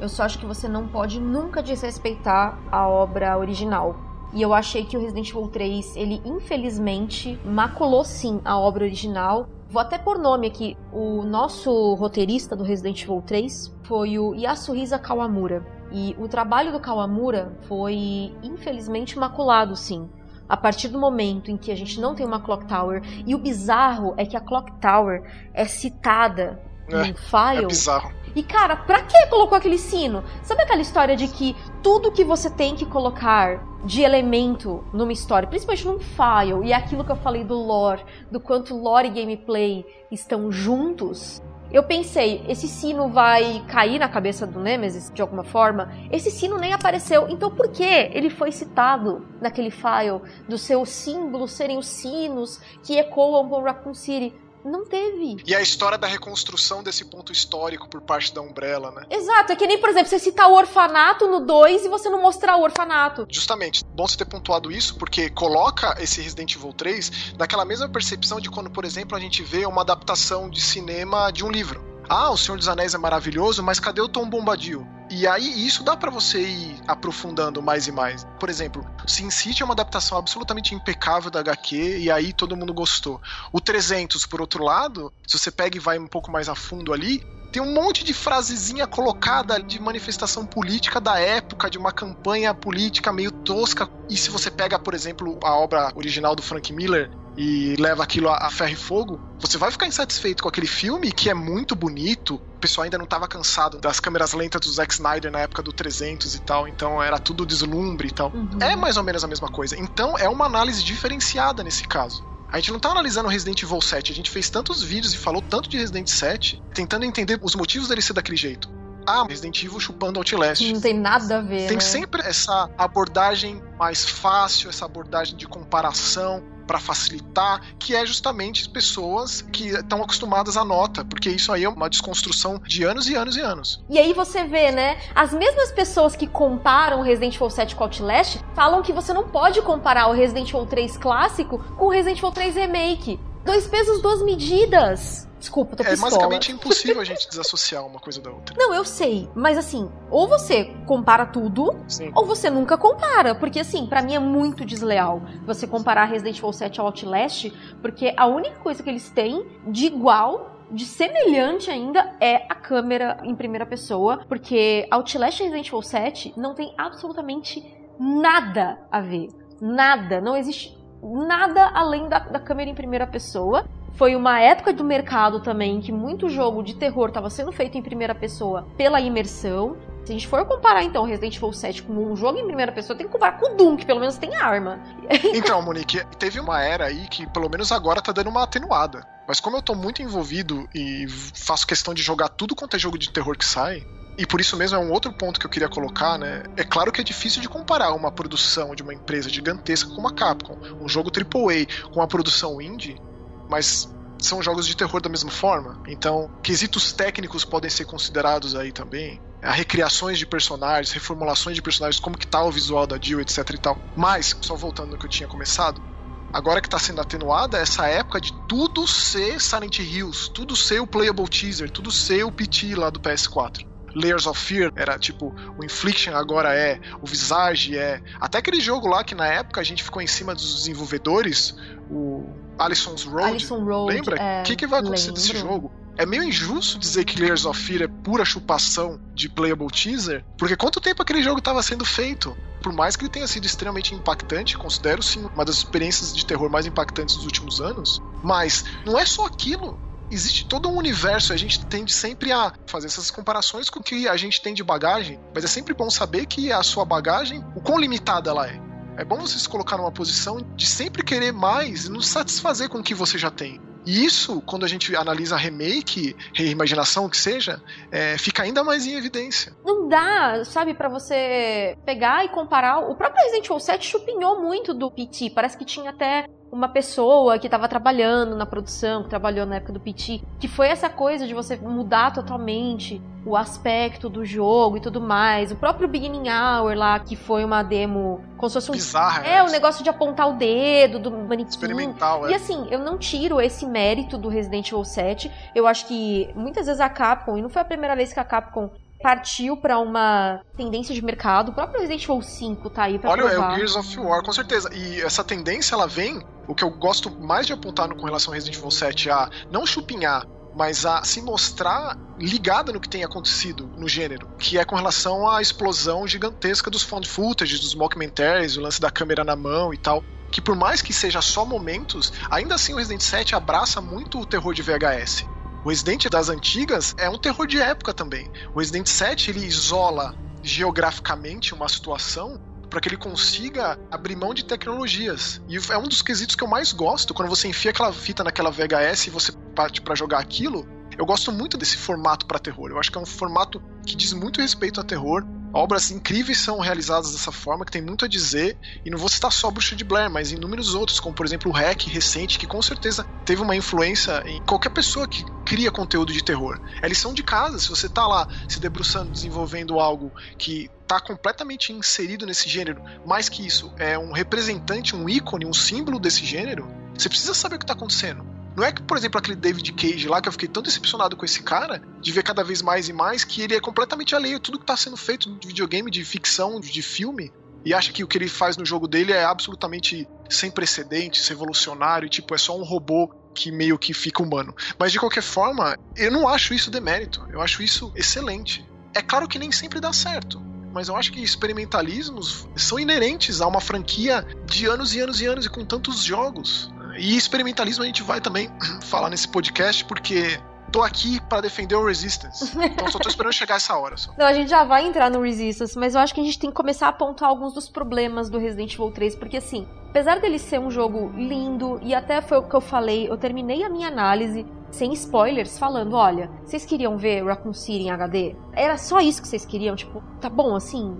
Eu só acho que você não pode nunca desrespeitar a obra original. E eu achei que o Resident Evil 3, ele infelizmente maculou sim a obra original. Vou até pôr nome aqui. O nosso roteirista do Resident Evil 3 foi o Yasuhisa Kawamura. E o trabalho do Kawamura foi infelizmente maculado sim. A partir do momento em que a gente não tem uma Clock Tower, e o bizarro é que a Clock Tower é citada É, num file. É bizarro. E cara, pra que colocou aquele sino? Sabe aquela história de que tudo que você tem que colocar de elemento numa história, principalmente num file, e é aquilo que eu falei do lore, do quanto lore e gameplay estão juntos? Eu pensei, esse sino vai cair na cabeça do Nemesis de alguma forma? Esse sino nem apareceu, então por que ele foi citado naquele file dos seus símbolos serem os sinos que ecoam com Raccoon City? Não teve. E a história da reconstrução desse ponto histórico por parte da Umbrella, né? Exato, é que nem, por exemplo, você citar o orfanato no 2 e você não mostrar o orfanato. Justamente, bom você ter pontuado isso, porque coloca esse Resident Evil 3 naquela mesma percepção de quando, por exemplo, a gente vê uma adaptação de cinema de um livro. Ah, o Senhor dos Anéis é maravilhoso, mas cadê o Tom Bombadil? E aí isso dá para você ir aprofundando mais e mais. Por exemplo, Sin City é uma adaptação absolutamente impecável da HQ e aí todo mundo gostou. O 300, por outro lado, se você pega e vai um pouco mais a fundo ali, tem um monte de frasezinha colocada de manifestação política da época, de uma campanha política meio tosca. E se você pega, por exemplo, a obra original do Frank Miller, e leva aquilo a, ferro e fogo, você vai ficar insatisfeito com aquele filme que é muito bonito. O pessoal ainda não estava cansado das câmeras lentas do Zack Snyder na época do 300 e tal, então era tudo deslumbre e tal. Uhum. É mais ou menos a mesma coisa. Então é uma análise diferenciada nesse caso. A gente não tá analisando Resident Evil 7, a gente fez tantos vídeos e falou tanto de Resident 7, tentando entender os motivos dele ser daquele jeito. Ah, Resident Evil chupando Outlast. Não tem nada a ver. Tem né? sempre essa abordagem mais fácil, essa abordagem de comparação para facilitar, que é justamente pessoas que estão acostumadas à nota, porque isso aí é uma desconstrução de anos e anos e anos. E aí você vê, né, as mesmas pessoas que comparam Resident Evil 7 com Outlast falam que você não pode comparar o Resident Evil 3 clássico com o Resident Evil 3 Remake. Dois pesos, duas medidas. Desculpa, tô É basicamente impossível a gente desassociar uma coisa da outra. Não, eu sei, mas assim, ou você compara tudo, Sim. ou você nunca compara, porque assim, para mim é muito desleal você comparar Resident Evil 7 ao Outlast, porque a única coisa que eles têm de igual de semelhante ainda é a câmera em primeira pessoa, porque Outlast e Resident Evil 7 não tem absolutamente nada a ver. Nada. Não existe nada além da, da câmera em primeira pessoa. Foi uma época do mercado também que muito jogo de terror estava sendo feito em primeira pessoa pela imersão. Se a gente for comparar então Resident Evil 7 com um jogo em primeira pessoa, tem que comparar com o Doom, que pelo menos tem arma. Então, Monique, teve uma era aí que pelo menos agora tá dando uma atenuada. Mas como eu tô muito envolvido e faço questão de jogar tudo quanto é jogo de terror que sai, e por isso mesmo é um outro ponto que eu queria colocar, né? É claro que é difícil de comparar uma produção de uma empresa gigantesca como a Capcom, um jogo AAA com uma produção indie, mas são jogos de terror da mesma forma. Então, quesitos técnicos podem ser considerados aí também. A recriações de personagens, reformulações de personagens, como que tá o visual da Jill, etc e tal. Mas, só voltando no que eu tinha começado, agora que tá sendo atenuada essa época de tudo ser Silent Hills, tudo ser o Playable Teaser, tudo ser o PT lá do PS4. Layers of Fear era tipo, o Infliction agora é, o Visage é. Até aquele jogo lá que na época a gente ficou em cima dos desenvolvedores, o Alison's Road. Alison Road Lembra? O é, que, que vai acontecer lembro. desse jogo? É meio injusto dizer que Layers of Fear é pura chupação de playable teaser, porque quanto tempo aquele jogo estava sendo feito? Por mais que ele tenha sido extremamente impactante, considero sim uma das experiências de terror mais impactantes dos últimos anos, mas não é só aquilo existe todo um universo, a gente tende sempre a fazer essas comparações com o que a gente tem de bagagem, mas é sempre bom saber que a sua bagagem, o quão limitada ela é. É bom você se colocar numa posição de sempre querer mais e não satisfazer com o que você já tem. E isso, quando a gente analisa remake, reimaginação, que seja, é, fica ainda mais em evidência. Não dá, sabe, para você pegar e comparar. O próprio Resident Evil 7 chupinhou muito do PT. Parece que tinha até uma pessoa que estava trabalhando na produção, que trabalhou na época do PT, que foi essa coisa de você mudar totalmente o aspecto do jogo e tudo mais. O próprio Beginning Hour lá, que foi uma demo como se fosse um. Bizarra, É, né? o negócio de apontar o dedo do manequim. Experimental, E é. assim, eu não tiro esse mérito do Resident Evil 7. Eu acho que muitas vezes a Capcom, e não foi a primeira vez que a Capcom partiu pra uma tendência de mercado. O próprio Resident Evil 5 tá aí pra Olha, é provar. o Gears of War, com certeza. E essa tendência, ela vem, o que eu gosto mais de apontar no- com relação ao Resident Evil 7, a não chupinhar, mas a se mostrar ligada no que tem acontecido no gênero, que é com relação à explosão gigantesca dos found footage, dos mockumentaries, o lance da câmera na mão e tal. Que por mais que seja só momentos, ainda assim o Resident 7 abraça muito o terror de VHS. O Resident das antigas é um terror de época também. O Resident 7 ele isola geograficamente uma situação para que ele consiga abrir mão de tecnologias. E é um dos quesitos que eu mais gosto, quando você enfia aquela fita naquela VHS e você parte para jogar aquilo. Eu gosto muito desse formato para terror. Eu acho que é um formato que diz muito respeito a terror. Obras incríveis são realizadas dessa forma, que tem muito a dizer, e não vou citar só Bruxa de Blair, mas inúmeros outros, como por exemplo o Hack recente, que com certeza teve uma influência em qualquer pessoa que cria conteúdo de terror. É lição de casa, se você tá lá se debruçando, desenvolvendo algo que tá completamente inserido nesse gênero, mais que isso, é um representante, um ícone, um símbolo desse gênero, você precisa saber o que tá acontecendo. Não é que, por exemplo, aquele David Cage lá, que eu fiquei tão decepcionado com esse cara, de ver cada vez mais e mais, que ele é completamente alheio a tudo que tá sendo feito de videogame, de ficção, de filme, e acha que o que ele faz no jogo dele é absolutamente sem precedentes, revolucionário, tipo, é só um robô que meio que fica humano. Mas de qualquer forma, eu não acho isso demérito, eu acho isso excelente. É claro que nem sempre dá certo mas eu acho que experimentalismos são inerentes a uma franquia de anos e anos e anos e com tantos jogos. E experimentalismo a gente vai também falar nesse podcast porque tô aqui para defender o Resistance. Então só tô esperando chegar essa hora. Só. Não, a gente já vai entrar no Resistance, mas eu acho que a gente tem que começar a apontar alguns dos problemas do Resident Evil 3, porque assim, apesar dele ser um jogo lindo, e até foi o que eu falei, eu terminei a minha análise sem spoilers, falando: olha, vocês queriam ver Raccoon City em HD? Era só isso que vocês queriam? Tipo, tá bom assim?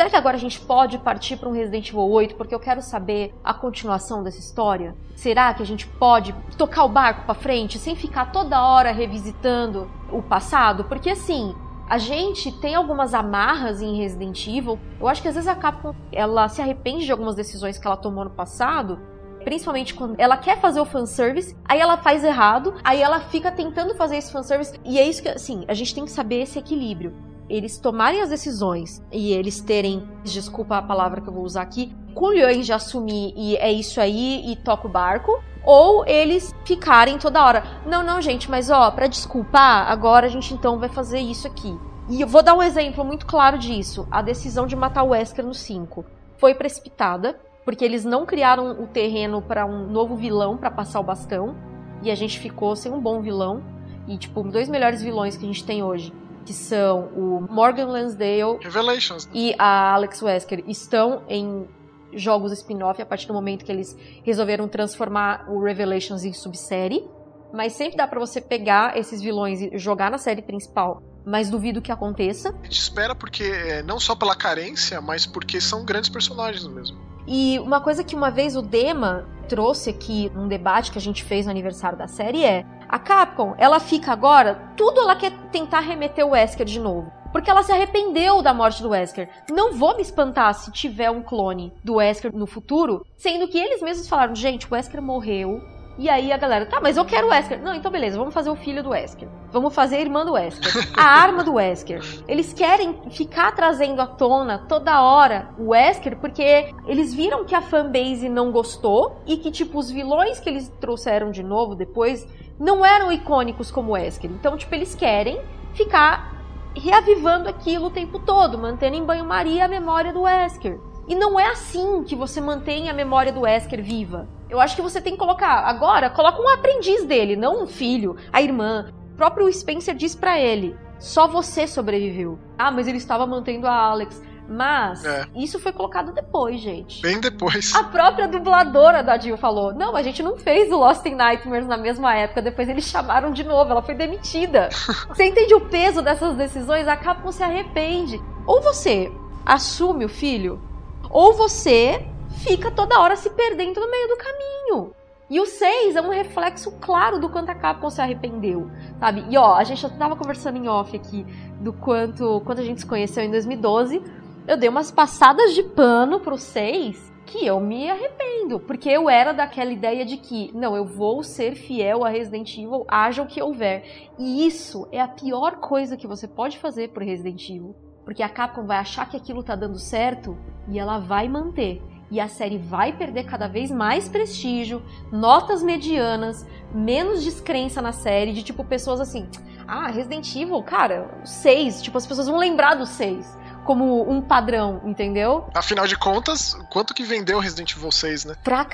Será que agora a gente pode partir para um Resident Evil 8 porque eu quero saber a continuação dessa história? Será que a gente pode tocar o barco para frente sem ficar toda hora revisitando o passado? Porque assim, a gente tem algumas amarras em Resident Evil. Eu acho que às vezes a Capcom ela se arrepende de algumas decisões que ela tomou no passado Principalmente quando ela quer fazer o fanservice, aí ela faz errado, aí ela fica tentando fazer esse fanservice. E é isso que, assim, a gente tem que saber esse equilíbrio. Eles tomarem as decisões e eles terem, desculpa a palavra que eu vou usar aqui, culhões de assumir e é isso aí e toca o barco, ou eles ficarem toda hora, não, não, gente, mas ó, para desculpar, agora a gente então vai fazer isso aqui. E eu vou dar um exemplo muito claro disso. A decisão de matar o Wesker no 5 foi precipitada, porque eles não criaram o terreno para um novo vilão para passar o bastão e a gente ficou sem um bom vilão e tipo dois melhores vilões que a gente tem hoje que são o Morgan Lansdale Revelations. e a Alex Wesker estão em jogos spin-off a partir do momento que eles resolveram transformar o Revelations em subsérie mas sempre dá para você pegar esses vilões e jogar na série principal mas duvido que aconteça. A gente espera porque, é, não só pela carência, mas porque são grandes personagens mesmo. E uma coisa que uma vez o Dema trouxe aqui num debate que a gente fez no aniversário da série é: a Capcom, ela fica agora, tudo ela quer tentar remeter o Wesker de novo. Porque ela se arrependeu da morte do Wesker. Não vou me espantar se tiver um clone do Wesker no futuro, sendo que eles mesmos falaram: gente, o Wesker morreu, e aí a galera, tá, mas eu quero o Wesker. Não, então beleza, vamos fazer o filho do Wesker. Vamos fazer a irmã do Wesker. A arma do Wesker. Eles querem ficar trazendo à tona toda hora o Wesker porque eles viram que a fanbase não gostou e que, tipo, os vilões que eles trouxeram de novo depois não eram icônicos como o Wesker. Então, tipo, eles querem ficar reavivando aquilo o tempo todo, mantendo em banho-maria a memória do Wesker. E não é assim que você mantém a memória do Wesker viva. Eu acho que você tem que colocar. Agora, coloca um aprendiz dele, não um filho, a irmã. O próprio Spencer diz para ele: só você sobreviveu. Ah, mas ele estava mantendo a Alex. Mas é. isso foi colocado depois, gente. Bem depois. A própria dubladora da Jill falou: Não, a gente não fez o Lost in Nightmares na mesma época. Depois eles chamaram de novo, ela foi demitida. você entende o peso dessas decisões? A Capcom se arrepende. Ou você assume o filho, ou você fica toda hora se perdendo no meio do caminho. E o 6 é um reflexo claro do quanto a Capcom se arrependeu, sabe? E ó, a gente já tava conversando em off aqui do quanto, quando a gente se conheceu em 2012, eu dei umas passadas de pano pro 6 que eu me arrependo, porque eu era daquela ideia de que, não, eu vou ser fiel a Resident Evil, haja o que houver. E isso é a pior coisa que você pode fazer pro Resident Evil, porque a Capcom vai achar que aquilo tá dando certo e ela vai manter e a série vai perder cada vez mais prestígio, notas medianas, menos descrença na série, de tipo pessoas assim, ah, Resident Evil, cara, 6, tipo as pessoas vão lembrar do 6 como um padrão, entendeu? Afinal de contas, quanto que vendeu Resident Evil 6, né? Pra c...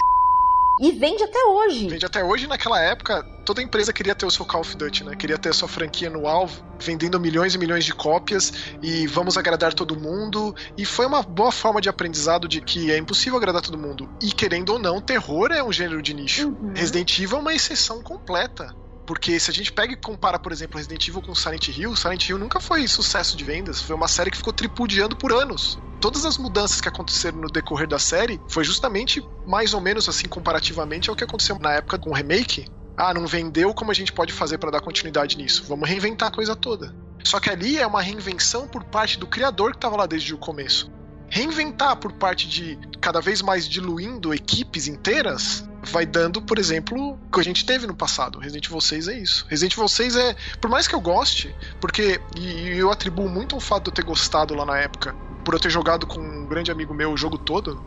E vende até hoje. Vende até hoje. Naquela época, toda empresa queria ter o seu Call of Duty, né? Queria ter a sua franquia alvo, vendendo milhões e milhões de cópias e vamos agradar todo mundo. E foi uma boa forma de aprendizado de que é impossível agradar todo mundo. E querendo ou não, terror é um gênero de nicho. Uhum. Resident Evil é uma exceção completa. Porque se a gente pega e compara, por exemplo, Resident Evil com Silent Hill, Silent Hill nunca foi sucesso de vendas. Foi uma série que ficou tripudiando por anos. Todas as mudanças que aconteceram no decorrer da série foi justamente mais ou menos assim comparativamente ao que aconteceu na época com o remake. Ah, não vendeu, como a gente pode fazer para dar continuidade nisso? Vamos reinventar a coisa toda. Só que ali é uma reinvenção por parte do criador que estava lá desde o começo. Reinventar por parte de cada vez mais diluindo equipes inteiras vai dando, por exemplo, o que a gente teve no passado. Resident Evil 6 é isso. Resident Evil 6 é, por mais que eu goste, porque e eu atribuo muito ao fato de eu ter gostado lá na época, por eu ter jogado com um grande amigo meu o jogo todo,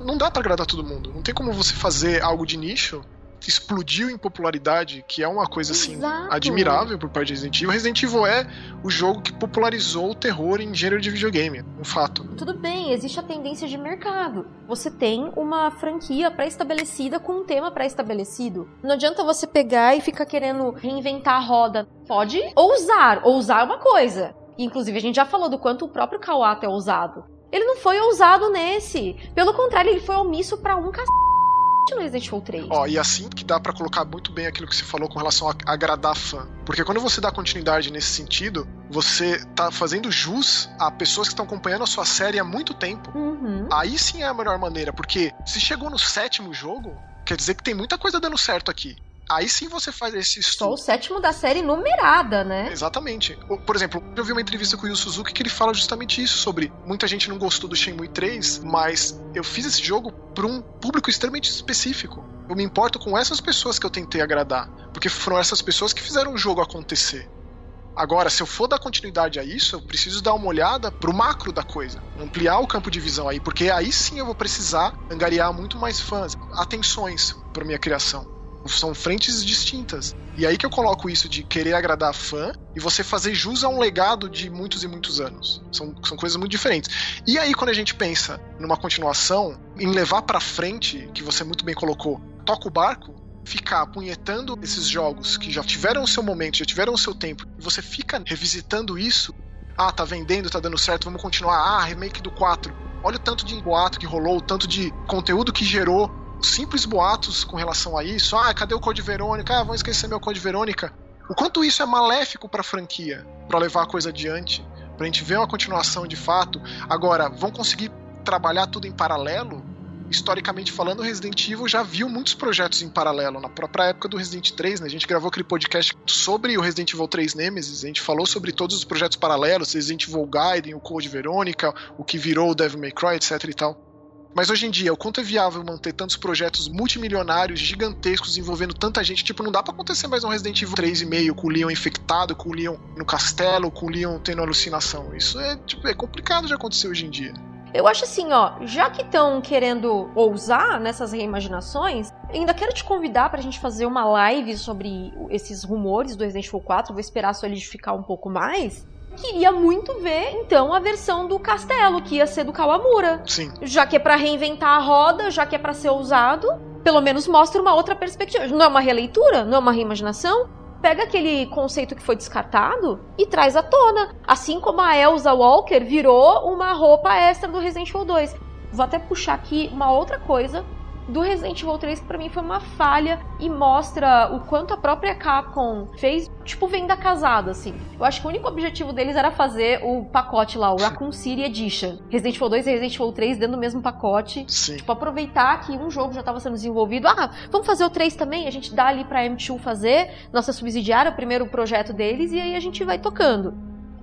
não dá para agradar todo mundo. Não tem como você fazer algo de nicho explodiu em popularidade, que é uma coisa assim Exato. admirável por parte de Resident Evil. Resident Evil é o jogo que popularizou o terror em gênero de videogame, um fato. Tudo bem, existe a tendência de mercado. Você tem uma franquia pré-estabelecida com um tema pré-estabelecido. Não adianta você pegar e ficar querendo reinventar a roda. Pode ousar. Ousar é uma coisa. Inclusive, a gente já falou do quanto o próprio Kawato é ousado. Ele não foi ousado nesse. Pelo contrário, ele foi omisso pra um cacete no Resident Evil 3. Ó, e assim que dá pra colocar muito bem aquilo que você falou com relação a agradar fã. Porque quando você dá continuidade nesse sentido, você tá fazendo jus a pessoas que estão acompanhando a sua série há muito tempo. Uhum. Aí sim é a melhor maneira, porque se chegou no sétimo jogo, quer dizer que tem muita coisa dando certo aqui. Aí sim você faz esse Só estudo. o sétimo da série numerada, né? Exatamente. Por exemplo, eu vi uma entrevista com o Yu Suzuki que ele fala justamente isso, sobre muita gente não gostou do Shenmue 3, mas eu fiz esse jogo para um público extremamente específico. Eu me importo com essas pessoas que eu tentei agradar, porque foram essas pessoas que fizeram o jogo acontecer. Agora, se eu for dar continuidade a isso, eu preciso dar uma olhada pro macro da coisa, ampliar o campo de visão aí, porque aí sim eu vou precisar angariar muito mais fãs, atenções para minha criação. São frentes distintas. E aí que eu coloco isso de querer agradar fã e você fazer jus a um legado de muitos e muitos anos. São, são coisas muito diferentes. E aí, quando a gente pensa numa continuação, em levar pra frente, que você muito bem colocou, toca o barco, ficar apunhetando esses jogos que já tiveram o seu momento, já tiveram o seu tempo, e você fica revisitando isso. Ah, tá vendendo, tá dando certo, vamos continuar. Ah, remake do 4. Olha o tanto de boato que rolou, o tanto de conteúdo que gerou simples boatos com relação a isso. Ah, cadê o Code Verônica? Ah, vão esquecer meu Code Verônica. O quanto isso é maléfico pra franquia, pra levar a coisa adiante, pra gente ver uma continuação de fato. Agora, vão conseguir trabalhar tudo em paralelo? Historicamente falando, o Resident Evil já viu muitos projetos em paralelo. Na própria época do Resident 3, né? A gente gravou aquele podcast sobre o Resident Evil 3 Nemesis. A gente falou sobre todos os projetos paralelos, Resident Evil Gaiden, o Code Verônica, o que virou o Devil May Cry, etc e tal. Mas hoje em dia, o quanto é viável manter tantos projetos multimilionários, gigantescos, envolvendo tanta gente? Tipo, não dá pra acontecer mais um Resident Evil 3,5 com o Leon infectado, com o Leon no castelo, com o Leon tendo alucinação. Isso é, tipo, é complicado de acontecer hoje em dia. Eu acho assim, ó, já que estão querendo ousar nessas reimaginações, ainda quero te convidar pra gente fazer uma live sobre esses rumores do Resident Evil 4, vou esperar solidificar um pouco mais. Queria muito ver, então, a versão do castelo, que ia ser do Kawamura. Sim. Já que é pra reinventar a roda, já que é pra ser ousado, pelo menos mostra uma outra perspectiva. Não é uma releitura? Não é uma reimaginação? Pega aquele conceito que foi descartado e traz à tona. Assim como a Elsa Walker virou uma roupa extra do Resident Evil 2. Vou até puxar aqui uma outra coisa do Resident Evil 3 que pra mim foi uma falha e mostra o quanto a própria Capcom fez, tipo, venda casada, assim. Eu acho que o único objetivo deles era fazer o pacote lá, o Raccoon City Edition. Resident Evil 2 e Resident Evil 3 dentro do mesmo pacote. Sim. Tipo, aproveitar que um jogo já estava sendo desenvolvido. Ah, vamos fazer o 3 também? A gente dá ali pra M2 fazer, nossa subsidiária, o primeiro projeto deles, e aí a gente vai tocando.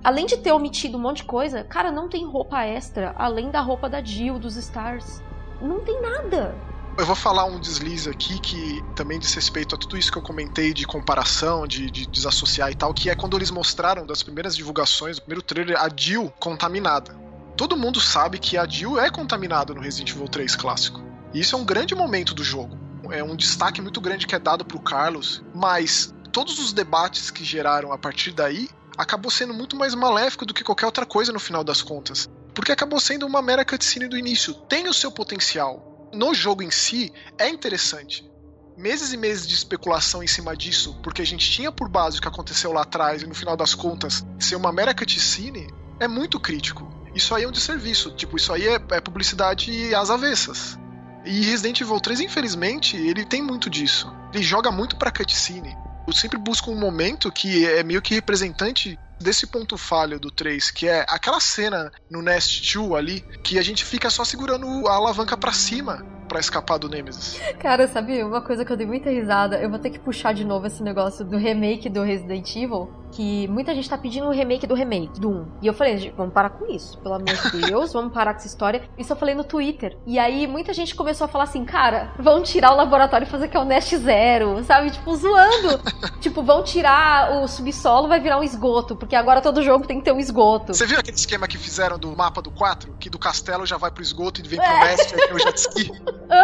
Além de ter omitido um monte de coisa, cara, não tem roupa extra, além da roupa da Jill, dos Stars. Não tem nada. Eu vou falar um deslize aqui que também diz respeito a tudo isso que eu comentei de comparação, de, de desassociar e tal, que é quando eles mostraram das primeiras divulgações, do primeiro trailer, a Jill contaminada. Todo mundo sabe que a Jill é contaminada no Resident Evil 3 clássico. E isso é um grande momento do jogo. É um destaque muito grande que é dado pro Carlos, mas todos os debates que geraram a partir daí acabou sendo muito mais maléfico do que qualquer outra coisa no final das contas. Porque acabou sendo uma mera cutscene do início. Tem o seu potencial, no jogo em si é interessante. Meses e meses de especulação em cima disso, porque a gente tinha por base o que aconteceu lá atrás e no final das contas ser uma mera cutscene, é muito crítico. Isso aí é um desserviço. Tipo, isso aí é, é publicidade às avessas. E Resident Evil 3, infelizmente, ele tem muito disso. Ele joga muito pra cutscene. Eu sempre busco um momento que é meio que representante desse ponto falho do 3, que é aquela cena no Nest 2 ali, que a gente fica só segurando a alavanca para cima para escapar do Nemesis. Cara, sabe uma coisa que eu dei muita risada? Eu vou ter que puxar de novo esse negócio do remake do Resident Evil, que muita gente tá pedindo o remake do remake, do 1. E eu falei, gente, vamos parar com isso, pelo amor de Deus, vamos parar com essa história. Isso eu falei no Twitter. E aí muita gente começou a falar assim, cara, vão tirar o laboratório e fazer que é o Nest Zero, sabe? Tipo, zoando. tipo, vão tirar o subsolo, vai virar um esgoto, porque agora todo jogo tem que ter um esgoto. Você viu aquele esquema que fizeram do mapa do 4? Que do castelo já vai pro esgoto e vem pro é. Nest, tem o jet ski?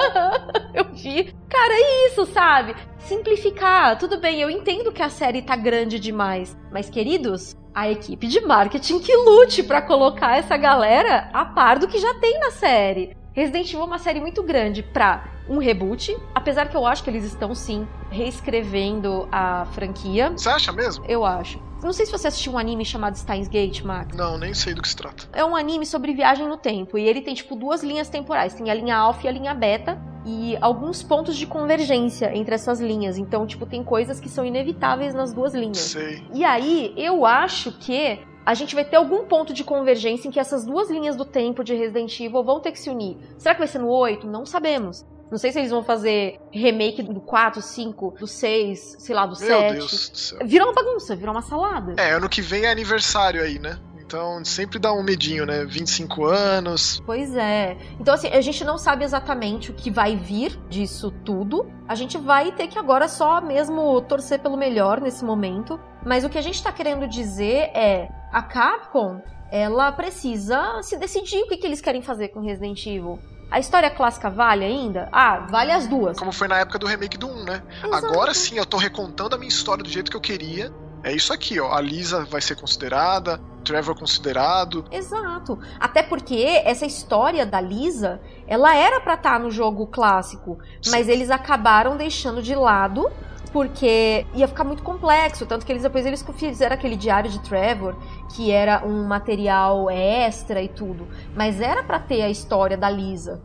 eu vi. Cara, é isso, sabe? Simplificar. Tudo bem, eu entendo que a série tá grande demais. Mas, queridos, a equipe de marketing que lute para colocar essa galera a par do que já tem na série. Resident Evil é uma série muito grande pra um reboot, apesar que eu acho que eles estão sim reescrevendo a franquia. Você acha mesmo? Eu acho. Não sei se você assistiu um anime chamado Steins Gate, Max. Não, nem sei do que se trata. É um anime sobre viagem no tempo e ele tem tipo duas linhas temporais, tem a linha alfa e a linha beta e alguns pontos de convergência entre essas linhas. Então, tipo, tem coisas que são inevitáveis nas duas linhas. Sei. E aí, eu acho que a gente vai ter algum ponto de convergência em que essas duas linhas do tempo de Resident Evil vão ter que se unir. Será que vai ser no 8? Não sabemos. Não sei se eles vão fazer remake do 4, 5, do 6, sei lá, do Meu 7. Deus do céu. Virou uma bagunça, virou uma salada. É, ano que vem é aniversário aí, né? Então sempre dá um medinho, né? 25 anos. Pois é. Então, assim, a gente não sabe exatamente o que vai vir disso tudo. A gente vai ter que agora só mesmo torcer pelo melhor nesse momento. Mas o que a gente tá querendo dizer é: a Capcom, ela precisa se decidir o que, que eles querem fazer com Resident Evil. A história clássica vale ainda? Ah, vale as duas. Como foi na época do remake do 1, né? Exato. Agora sim, eu tô recontando a minha história do jeito que eu queria. É isso aqui, ó. A Lisa vai ser considerada, Trevor considerado. Exato. Até porque essa história da Lisa, ela era para estar tá no jogo clássico, sim. mas eles acabaram deixando de lado porque ia ficar muito complexo, tanto que eles depois eles fizeram aquele diário de Trevor, que era um material extra e tudo, mas era para ter a história da Lisa.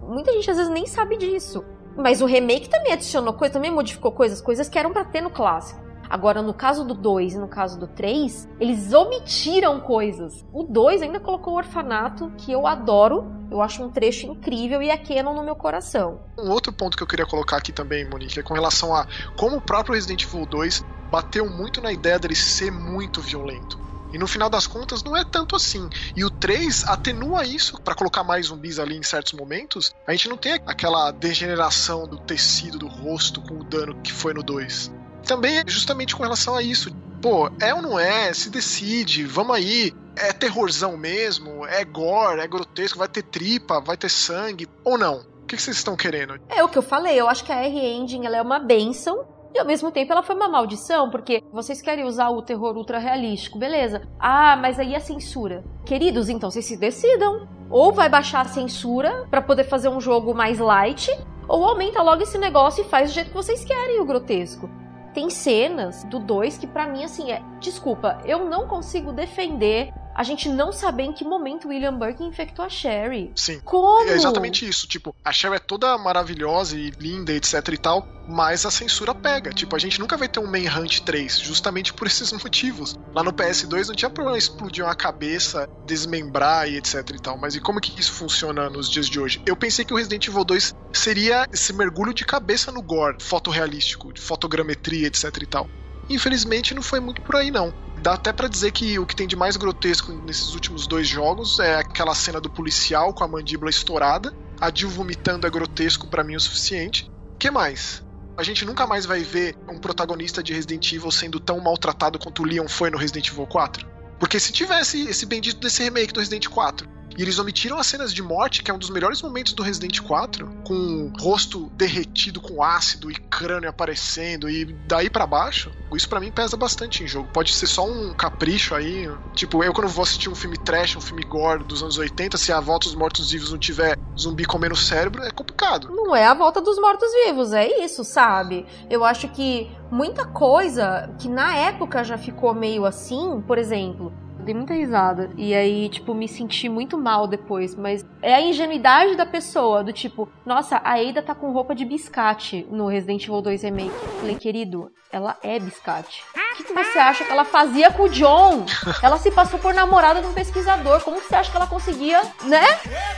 Muita gente às vezes nem sabe disso. Mas o remake também adicionou coisas, também modificou coisas, coisas que eram para ter no clássico. Agora, no caso do 2 e no caso do 3, eles omitiram coisas. O 2 ainda colocou o orfanato, que eu adoro. Eu acho um trecho incrível e é canon no meu coração. Um outro ponto que eu queria colocar aqui também, Monique, é com relação a como o próprio Resident Evil 2 bateu muito na ideia dele ser muito violento. E no final das contas não é tanto assim. E o 3 atenua isso para colocar mais zumbis ali em certos momentos. A gente não tem aquela degeneração do tecido do rosto com o dano que foi no 2 também é justamente com relação a isso. Pô, é ou não é? Se decide, vamos aí. É terrorzão mesmo? É gore? É grotesco? Vai ter tripa? Vai ter sangue? Ou não? O que vocês estão querendo? É o que eu falei, eu acho que a R-Engine ela é uma benção e ao mesmo tempo ela foi uma maldição, porque vocês querem usar o terror ultra realístico, beleza. Ah, mas aí a censura. Queridos, então vocês se decidam. Ou vai baixar a censura para poder fazer um jogo mais light, ou aumenta logo esse negócio e faz do jeito que vocês querem o grotesco tem cenas do 2 que para mim assim é, desculpa, eu não consigo defender a gente não saber em que momento William Burke infectou a Sherry. Sim. Como? É exatamente isso. Tipo, a Sherry é toda maravilhosa e linda, etc e tal, mas a censura pega. Tipo, a gente nunca vai ter um Manhunt 3, justamente por esses motivos. Lá no PS2 não tinha problema explodir uma cabeça, desmembrar e etc e tal. Mas e como que isso funciona nos dias de hoje? Eu pensei que o Resident Evil 2 seria esse mergulho de cabeça no gore, fotorrealístico, de fotogrametria, etc e tal. Infelizmente não foi muito por aí não. Dá até para dizer que o que tem de mais grotesco nesses últimos dois jogos é aquela cena do policial com a mandíbula estourada. A Jill vomitando é grotesco para mim o suficiente. que mais? A gente nunca mais vai ver um protagonista de Resident Evil sendo tão maltratado quanto o Leon foi no Resident Evil 4. Porque se tivesse esse bendito desse remake do Resident 4, e eles omitiram as cenas de morte, que é um dos melhores momentos do Resident 4, com o rosto derretido com ácido e crânio aparecendo e daí para baixo. Isso para mim pesa bastante em jogo. Pode ser só um capricho aí. Tipo, eu quando vou assistir um filme trash, um filme gore dos anos 80, se a volta dos mortos-vivos não tiver zumbi comendo cérebro, é complicado. Não é a volta dos mortos-vivos, é isso, sabe? Eu acho que muita coisa que na época já ficou meio assim, por exemplo, Dei muita risada. E aí, tipo, me senti muito mal depois. Mas é a ingenuidade da pessoa, do tipo, nossa, a Ada tá com roupa de biscate no Resident Evil 2 Remake. Falei, querido, ela é biscate. O que, que você acha que ela fazia com o John? Ela se passou por namorada de um pesquisador. Como que você acha que ela conseguia, né?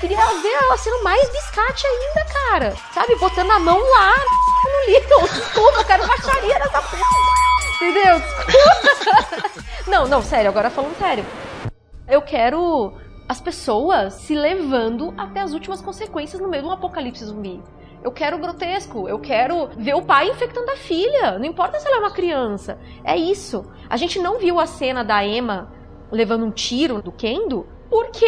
Queria ver ela sendo mais biscate ainda, cara. Sabe? Botando a mão lá no Little. Desculpa, eu quero baixaria nessa porra. Entendeu? Desculpa. Não, não, sério, agora falando sério. Eu quero as pessoas se levando até as últimas consequências no meio de um apocalipse zumbi. Eu quero grotesco, eu quero ver o pai infectando a filha. Não importa se ela é uma criança. É isso. A gente não viu a cena da Emma levando um tiro do Kendo porque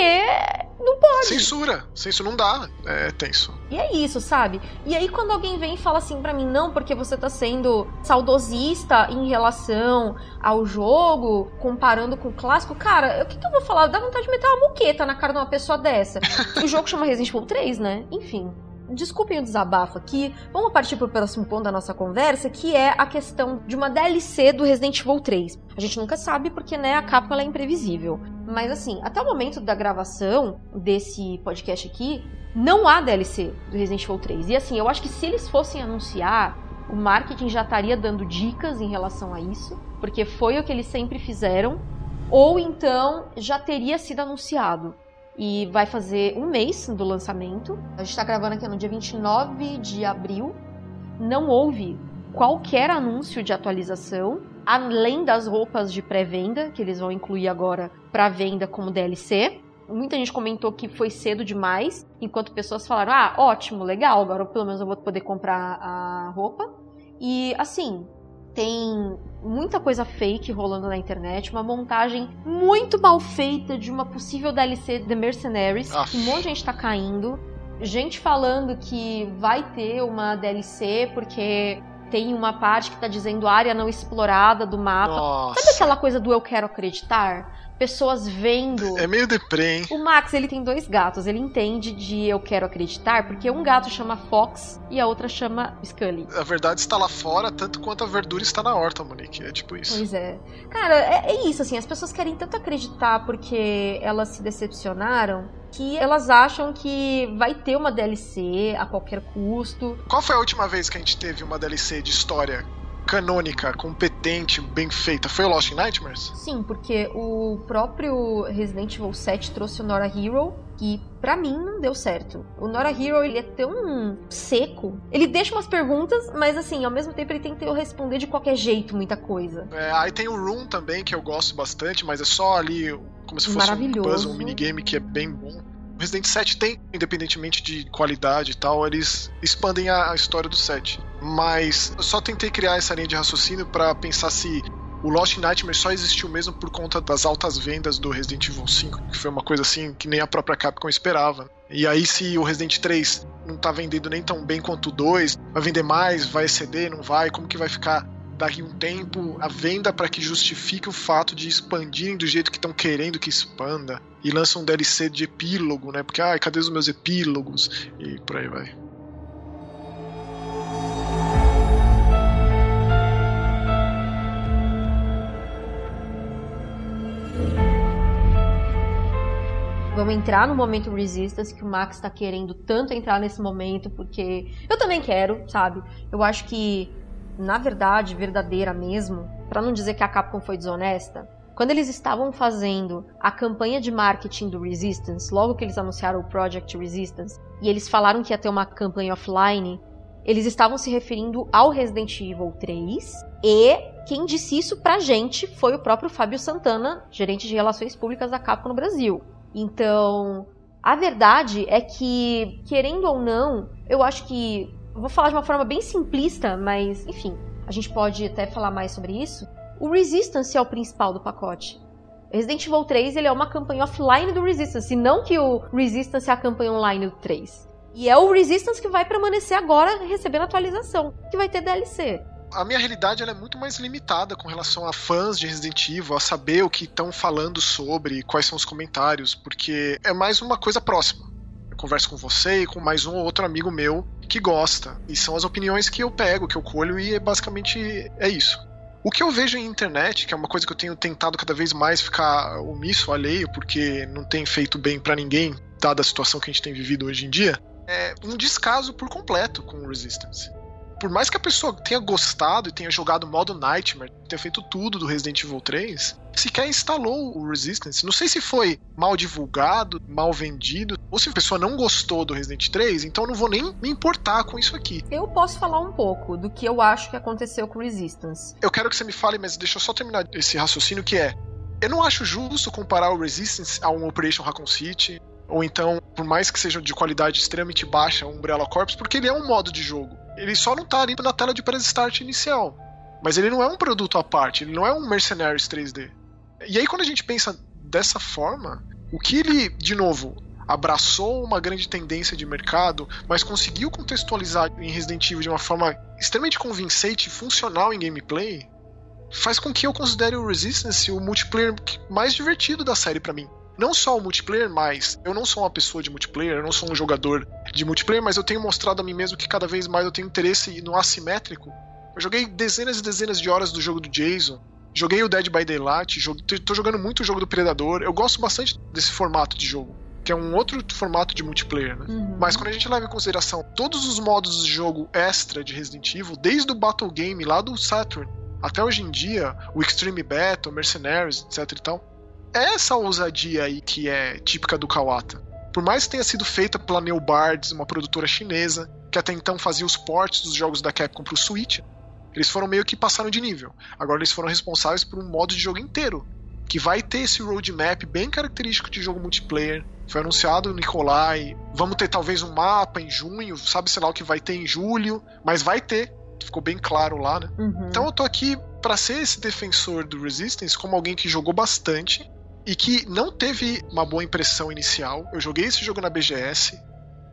não pode. Censura. Censura não dá. É tenso. E é isso, sabe? E aí quando alguém vem e fala assim pra mim, não, porque você tá sendo saudosista em relação ao jogo, comparando com o clássico, cara, o que, que eu vou falar? Dá vontade de meter uma moqueta na cara de uma pessoa dessa. o jogo chama Resident Evil 3, né? Enfim. Desculpem o desabafo aqui. Vamos partir para o próximo ponto da nossa conversa, que é a questão de uma DLC do Resident Evil 3. A gente nunca sabe porque, né, a ela é imprevisível. Mas assim, até o momento da gravação desse podcast aqui, não há DLC do Resident Evil 3. E assim, eu acho que se eles fossem anunciar, o marketing já estaria dando dicas em relação a isso, porque foi o que eles sempre fizeram, ou então já teria sido anunciado e vai fazer um mês do lançamento. A gente está gravando aqui no dia 29 de abril. Não houve qualquer anúncio de atualização, além das roupas de pré-venda, que eles vão incluir agora para venda como DLC. Muita gente comentou que foi cedo demais, enquanto pessoas falaram: ah, ótimo, legal, agora pelo menos eu vou poder comprar a roupa. E assim, tem muita coisa fake rolando na internet, uma montagem muito mal feita de uma possível DLC The Mercenaries, que um monte de gente tá caindo. Gente falando que vai ter uma DLC porque tem uma parte que tá dizendo área não explorada do mapa. Nossa. Sabe aquela coisa do eu quero acreditar? Pessoas vendo. É meio deprê, hein? O Max, ele tem dois gatos. Ele entende de eu quero acreditar, porque um gato chama Fox e a outra chama Scully. A verdade está lá fora, tanto quanto a verdura está na horta, Monique. É tipo isso. Pois é. Cara, é, é isso, assim. As pessoas querem tanto acreditar porque elas se decepcionaram que elas acham que vai ter uma DLC a qualquer custo. Qual foi a última vez que a gente teve uma DLC de história canônica, competente, bem feita, foi o Lost in Nightmares? Sim, porque o próprio Resident Evil 7 trouxe o Nora Hero, que para mim não deu certo. O Nora Hero, ele é tão seco. Ele deixa umas perguntas, mas assim, ao mesmo tempo ele tenta responder de qualquer jeito muita coisa. É, aí tem o Room também, que eu gosto bastante, mas é só ali como se fosse um puzzle, um minigame que é bem bom. Resident 7 tem, independentemente de qualidade e tal, eles expandem a, a história do 7. Mas eu só tentei criar essa linha de raciocínio para pensar se o Lost Nightmare só existiu mesmo por conta das altas vendas do Resident Evil 5, que foi uma coisa assim que nem a própria Capcom esperava. E aí, se o Resident 3 não tá vendendo nem tão bem quanto o 2, vai vender mais, vai exceder, não vai, como que vai ficar daqui um tempo a venda para que justifique o fato de expandirem do jeito que estão querendo que expanda e lançam um DLC de epílogo, né? Porque, ai, cadê os meus epílogos? E por aí vai. Vamos entrar no momento Resistance que o Max tá querendo tanto entrar nesse momento, porque eu também quero, sabe? Eu acho que na verdade, verdadeira mesmo, para não dizer que a Capcom foi desonesta, quando eles estavam fazendo a campanha de marketing do Resistance, logo que eles anunciaram o Project Resistance, e eles falaram que ia ter uma campanha offline, eles estavam se referindo ao Resident Evil 3 e quem disse isso pra gente foi o próprio Fábio Santana, gerente de relações públicas da Capcom no Brasil. Então, a verdade é que, querendo ou não, eu acho que vou falar de uma forma bem simplista, mas enfim, a gente pode até falar mais sobre isso. O Resistance é o principal do pacote. Resident Evil 3 ele é uma campanha offline do Resistance, não que o Resistance é a campanha online do 3. E é o Resistance que vai permanecer agora recebendo atualização, que vai ter DLC. A minha realidade é muito mais limitada com relação a fãs de Resident Evil, a saber o que estão falando sobre, quais são os comentários, porque é mais uma coisa próxima. Converso com você e com mais um ou outro amigo meu que gosta. E são as opiniões que eu pego, que eu colho, e é basicamente é isso. O que eu vejo em internet, que é uma coisa que eu tenho tentado cada vez mais ficar omisso, alheio, porque não tem feito bem para ninguém, dada a situação que a gente tem vivido hoje em dia, é um descaso por completo com o Resistance por mais que a pessoa tenha gostado e tenha jogado modo Nightmare, tenha feito tudo do Resident Evil 3, sequer instalou o Resistance. Não sei se foi mal divulgado, mal vendido, ou se a pessoa não gostou do Resident 3, então não vou nem me importar com isso aqui. Eu posso falar um pouco do que eu acho que aconteceu com o Resistance. Eu quero que você me fale, mas deixa eu só terminar esse raciocínio que é. Eu não acho justo comparar o Resistance a um Operation Raccoon City, ou então, por mais que seja de qualidade extremamente baixa, um Umbrella Corps, porque ele é um modo de jogo. Ele só não tá ali na tela de press start inicial. Mas ele não é um produto à parte, ele não é um Mercenaries 3D. E aí, quando a gente pensa dessa forma, o que ele, de novo, abraçou uma grande tendência de mercado, mas conseguiu contextualizar em Resident Evil de uma forma extremamente convincente e funcional em gameplay, faz com que eu considere o Resistance o multiplayer mais divertido da série para mim não só o multiplayer, mas eu não sou uma pessoa de multiplayer, eu não sou um jogador de multiplayer, mas eu tenho mostrado a mim mesmo que cada vez mais eu tenho interesse no assimétrico. Eu joguei dezenas e dezenas de horas do jogo do Jason, joguei o Dead by Daylight, tô jogando muito o jogo do Predador. Eu gosto bastante desse formato de jogo, que é um outro formato de multiplayer, né? Uhum. Mas quando a gente leva em consideração todos os modos de jogo extra de Resident Evil, desde o Battle Game lá do Saturn até hoje em dia, o Extreme Battle, Mercenaries, etc e tal, essa ousadia aí que é típica do Kawata. Por mais que tenha sido feita pela Neobards, uma produtora chinesa, que até então fazia os ports dos jogos da Capcom pro Switch, eles foram meio que passaram de nível. Agora eles foram responsáveis por um modo de jogo inteiro, que vai ter esse roadmap bem característico de jogo multiplayer. Foi anunciado no Nikolai. Vamos ter talvez um mapa em junho, sabe sei lá o que vai ter em julho, mas vai ter. Ficou bem claro lá, né? Uhum. Então eu tô aqui para ser esse defensor do Resistance como alguém que jogou bastante e que não teve uma boa impressão inicial. Eu joguei esse jogo na BGS,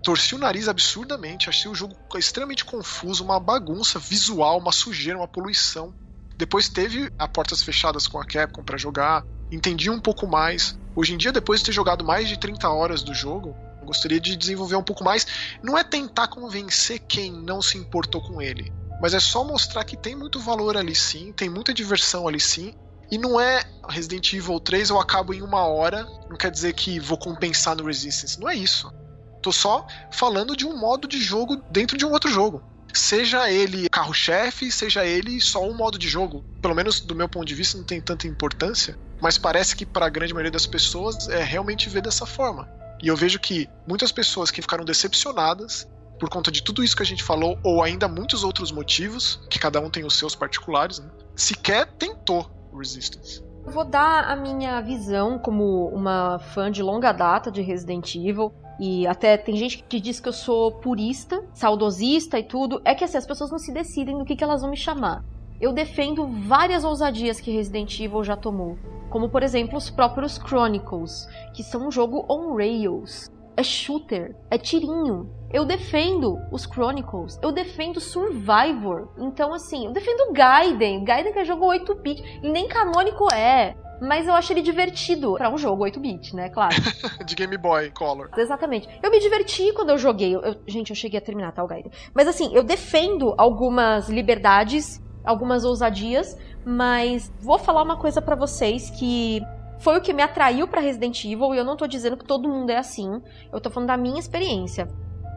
torci o nariz absurdamente, achei o jogo extremamente confuso, uma bagunça visual, uma sujeira, uma poluição. Depois teve a portas fechadas com a Capcom para jogar, entendi um pouco mais. Hoje em dia, depois de ter jogado mais de 30 horas do jogo, gostaria de desenvolver um pouco mais. Não é tentar convencer quem não se importou com ele, mas é só mostrar que tem muito valor ali sim, tem muita diversão ali sim, e não é Resident Evil 3 eu acabo em uma hora, não quer dizer que vou compensar no Resistance. Não é isso. Tô só falando de um modo de jogo dentro de um outro jogo. Seja ele carro-chefe, seja ele só um modo de jogo. Pelo menos do meu ponto de vista não tem tanta importância, mas parece que para a grande maioria das pessoas é realmente ver dessa forma. E eu vejo que muitas pessoas que ficaram decepcionadas por conta de tudo isso que a gente falou, ou ainda muitos outros motivos, que cada um tem os seus particulares, né, sequer tentou Resistance. Eu vou dar a minha visão como uma fã de longa data de Resident Evil. E até tem gente que diz que eu sou purista, saudosista e tudo. É que assim, as pessoas não se decidem no que, que elas vão me chamar. Eu defendo várias ousadias que Resident Evil já tomou. Como, por exemplo, os próprios Chronicles, que são um jogo on rails é shooter, é tirinho. Eu defendo os Chronicles, eu defendo Survivor. Então, assim, eu defendo Gaiden. Gaiden que é jogo 8-bit, e nem canônico é. Mas eu acho ele divertido para um jogo 8-bit, né? Claro. de Game Boy Color. Exatamente. Eu me diverti quando eu joguei. Eu, gente, eu cheguei a terminar, tá, o Gaiden. Mas assim, eu defendo algumas liberdades, algumas ousadias, mas vou falar uma coisa para vocês que foi o que me atraiu para Resident Evil e eu não tô dizendo que todo mundo é assim. Eu tô falando da minha experiência.